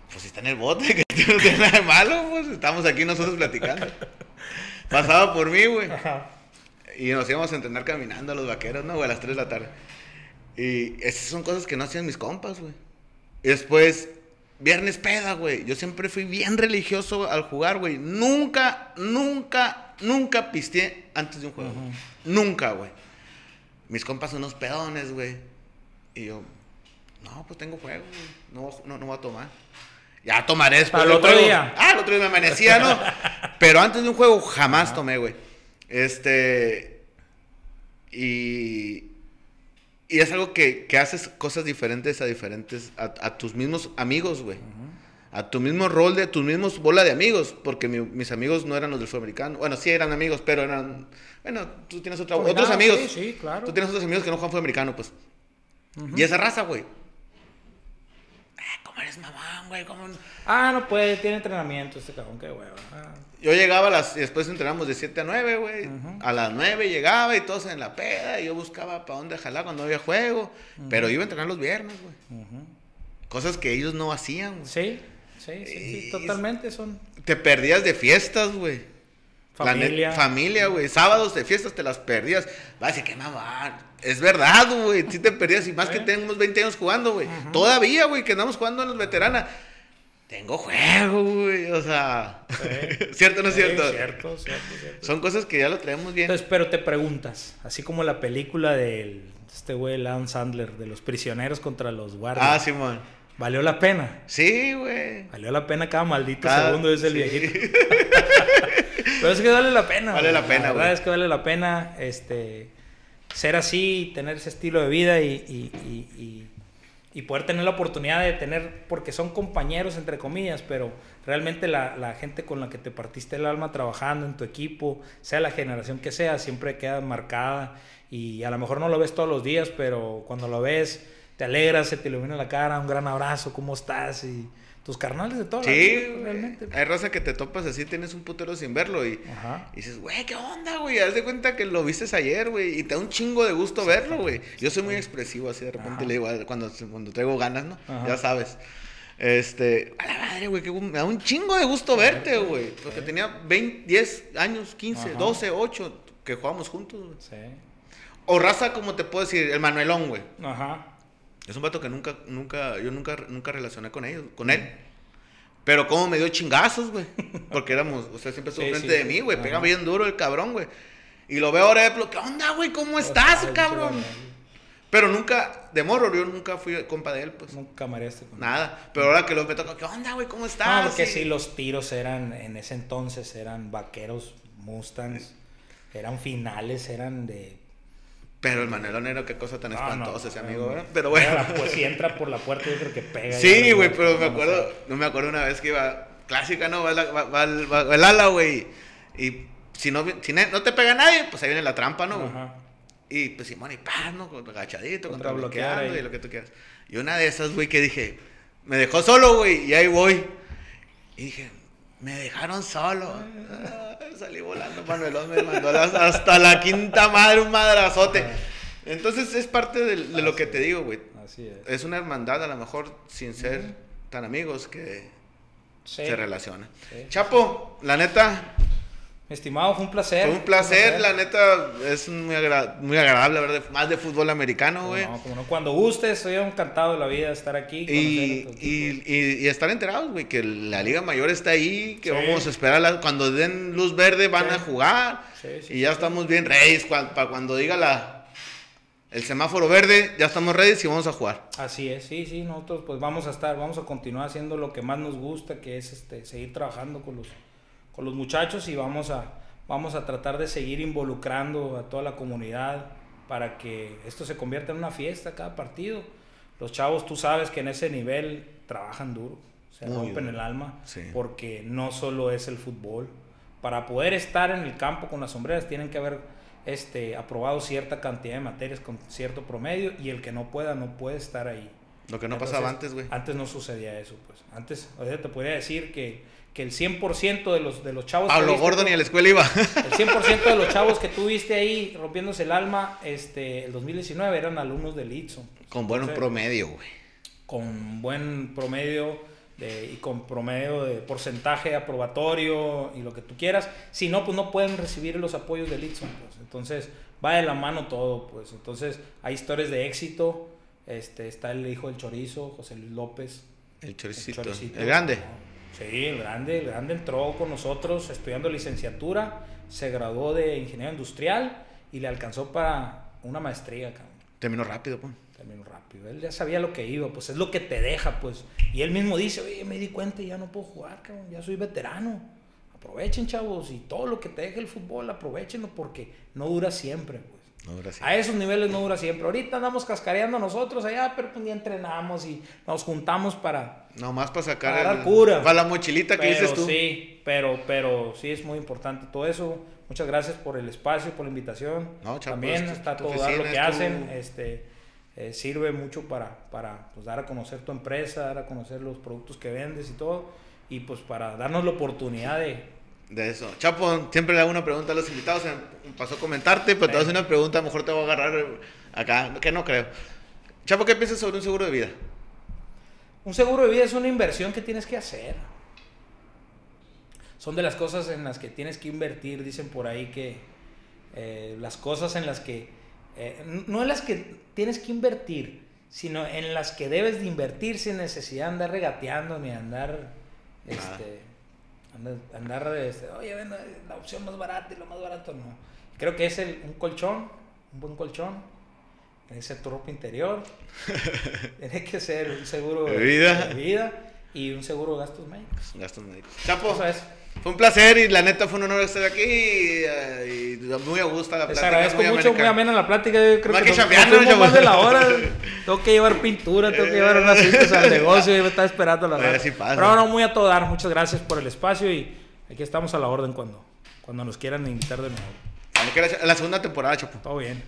Pues si está en el bote, que no tiene nada de malo, pues estamos aquí nosotros platicando. Pasaba por mí, güey. Ajá. Y nos íbamos a entrenar caminando a los vaqueros, ¿no? güey? A las 3 de la tarde. Y esas son cosas que no hacían mis compas, güey. Y después, viernes peda, güey. Yo siempre fui bien religioso al jugar, güey. Nunca, nunca, nunca pisteé antes de un juego. Nunca, güey. Mis compas son unos pedones, güey. Y yo, no, pues tengo juego, güey. No, no, no voy a tomar. Ya tomaré después Al otro juego. día. Ah, el otro día me amanecía, ¿no? Pero antes de un juego jamás tomé, güey. Este. Y. Y es algo que, que haces cosas diferentes a diferentes. A, a tus mismos amigos, güey. A tu mismo rol de tus mismos bola de amigos. Porque mi- mis amigos no eran los del fútbol americano. Bueno, sí eran amigos, pero eran. Bueno, tú tienes otra- otros Combinado, amigos. sí, sí, claro. Tú tienes otros amigos que no juegan fútbol americano, pues. Y esa raza, güey. Ah, ¿Cómo eres mamón, güey? Ah, no puede, tiene entrenamiento este cabrón, qué hueva. Ah. Yo llegaba a las. y Después entrenamos de 7 a 9, güey. A las 9 llegaba y todos en la peda. Y yo buscaba para dónde jalar cuando había juego. Pero iba a entrenar los viernes, güey. Cosas que ellos no hacían, güey. Sí, sí, sí, sí, totalmente son. Te perdías de fiestas, güey. Familia. familia, güey. Sábados de fiestas te las perdías. Va a decir, qué mamá. Es verdad, güey. Sí te perdías. Y más que tenemos 20 años jugando, güey. Todavía, güey, que andamos jugando en los veteranas. Tengo juego, güey. O sea. ¿Cierto o no es Sí, cierto? cierto, cierto, cierto. Son cosas que ya lo traemos bien. Entonces, pero te preguntas, así como la película del este güey, Adam Sandler, de los prisioneros contra los guardias. ah, Simón. ¿Valió la pena? Sí, güey. Valió la pena cada maldito Cada- segundo es el sí. viejito. Pero es que vale la pena. Vale güey. la pena, verdad güey. es que vale la pena este, ser así, tener ese estilo de vida y, y- y- y- y poder tener la oportunidad de tener, porque son compañeros, entre comillas, pero realmente la, la gente con la que te partiste el alma trabajando en tu equipo, sea la generación que sea, siempre queda marcada y a lo mejor no lo ves todos los días, pero cuando lo ves te alegras, se te ilumina la cara, un gran abrazo, ¿cómo estás? Y tus carnales de toda la Sí, vida, realmente. Hay raza que te topas así, tienes un putero sin verlo y, dices, güey, ¿qué onda, güey? Haz de cuenta que lo vistes ayer, güey, y te da un chingo de gusto verlo, güey. Yo soy muy expresivo, así de repente Ajá. le digo, ah, cuando, cuando traigo ganas, ¿no? Ajá. Ya sabes. Este, a la madre, güey, que me da un chingo de gusto verte, güey. Porque tenía 20, 10 años, 15, Ajá. 12, 8, que jugábamos juntos, güey. Sí. O raza, como te puedo decir, el Manuelón, güey. Ajá. Es un vato que nunca, nunca, yo nunca, nunca relacioné con ellos, con él. Pero como me dio chingazos, güey. Porque éramos, o sea, siempre estuvo Sí, frente sí, de mí, güey. Pega bien duro el cabrón, güey. Y lo veo ahora de ¿qué onda, güey? ¿Cómo estás, cabrón? Pero nunca, de morro, yo nunca fui compa de él, pues. Nunca mareaste con Nada. Pero ahora que lo me toca, ¿qué onda, güey? ¿Cómo estás? No, porque sí, los tiros eran, en ese entonces, eran vaqueros, Mustangs, eran finales, eran de... Pero el Manuelón era qué cosa tan No, espantosa ese amigo. ¿verdad? Pero bueno. Pues si entra por la puerta, yo creo que pega. Sí, güey, pero me acuerdo, no me acuerdo una vez que iba, clásica, ¿no? Va, va- el- ala, güey. Y si no, si no te pega nadie, pues ahí viene la trampa, ¿no? güey? Ajá. Y pues Simón y paz, ¿no? Agachadito, contra, bloqueando y lo que tú quieras. Y una de esas, güey, que dije, me dejó solo, güey, y ahí voy. Y dije, me dejaron solo. Ah, salí volando, Manuelón me mandó hasta la quinta madre, un madrazote. Entonces es parte de, de lo que te digo, güey. Así es. Es una hermandad, a lo mejor sin ser tan amigos, que Sí. se relaciona. Sí. Chapo, la neta, Estimado, fue un placer. fue un placer, la neta, es muy, agra- muy agradable hablar de, más de fútbol americano, güey. No, como no, cuando gustes, estoy encantado de la vida de estar aquí. Y, y, y- y estar enterados, güey, que la Liga Mayor está ahí, que Sí. vamos a esperar, la- cuando den luz verde van Sí. a jugar. Sí, sí, y ya estamos bien ready, para cuando diga la, el semáforo verde, ya estamos ready y vamos a jugar. Así es, sí, sí, nosotros pues vamos a estar, vamos a continuar haciendo lo que más nos gusta, que es este, seguir trabajando con los, con los muchachos y vamos a, vamos a tratar de seguir involucrando a toda la comunidad para que esto se convierta en una fiesta cada partido. Los chavos, tú sabes que en ese nivel trabajan duro, se Muy rompen duro, el alma, sí. porque no solo es el fútbol. Para poder estar en el campo con las sombreras tienen que haber este, aprobado cierta cantidad de materias con cierto promedio y el que no pueda no puede estar ahí. Lo que no Entonces, pasaba antes, güey. Antes no sucedía eso, pues. Antes, ahorita te podría decir que, que el 100% de los, de los chavos... Pablo viste Gordon y a la escuela iba. El 100% de los chavos que tuviste ahí rompiéndose el alma este, el 2019 eran alumnos del Itson. pues. Con buen Entonces, promedio, güey. con buen promedio de- y con promedio de porcentaje aprobatorio y lo que tú quieras. Si no, pues no pueden recibir los apoyos del Itson. Pues. Entonces, va de la mano todo. pues Entonces, hay historias de éxito. Este, está el hijo del chorizo, José Luis López. El choricito. El, choricito. grande. Sí, el grande. El grande entró con nosotros estudiando licenciatura. Se graduó de ingeniero industrial y le alcanzó para una maestría, cabrón Terminó rápido, pues. terminó rápido. Él ya sabía lo que iba, pues es lo que te deja, pues. Y él mismo dice, oye, me di cuenta y ya no puedo jugar, cabrón, ya soy veterano. Aprovechen, chavos, y todo lo que te deje el fútbol, aprovechenlo porque no dura siempre, pues. No. A esos niveles no dura siempre. Ahorita andamos cascareando nosotros allá, pero pues ni entrenamos y nos juntamos para... Nomás para sacar Para dar el- cura. Para la mochilita que Pero dices tú. sí, pero, pero sí es muy importante todo eso. Muchas gracias por el espacio, por la invitación. No, Chapo, También es tu- está tu todo dar lo que es tu- hacen. Este, eh, sirve mucho para, para pues, dar a conocer tu empresa, dar a conocer los productos que vendes y todo. Y pues para darnos la oportunidad de... De eso. Chapo, siempre le hago una pregunta a los invitados. Me pasó a comentarte, pero te hacer una pregunta. A lo mejor te voy a agarrar acá, que no creo. Chapo, ¿qué piensas sobre un seguro de vida? Un seguro de vida es una inversión que tienes que hacer. son de las cosas en las que tienes que invertir. Dicen por ahí que eh, las cosas en las que, eh, no en las que tienes que invertir, sino en las que debes de invertir sin necesidad de andar regateando ni andar, este, andar, andar, este, oye, ven, la opción más barata y lo más barato, no. Creo que es el, un colchón, un buen colchón, tiene que ser tu ropa interior, tiene que ser un seguro de vida, de vida y un seguro de gastos médicos. Gastos médicos. Chapo. Fue un placer y la neta fue un honor estar aquí y, muy a gusto la plática. Les agradezco muy mucho, muy amena la plática. Yo creo que, que más de la hora. tengo que llevar pintura, tengo que llevar unas citas al negocio y me está esperando la hora. Pero no, muy a todo dar. Muchas gracias por el espacio y aquí estamos a la orden cuando, cuando nos quieran invitar de nuevo. La segunda temporada, Chapo. Todo bien.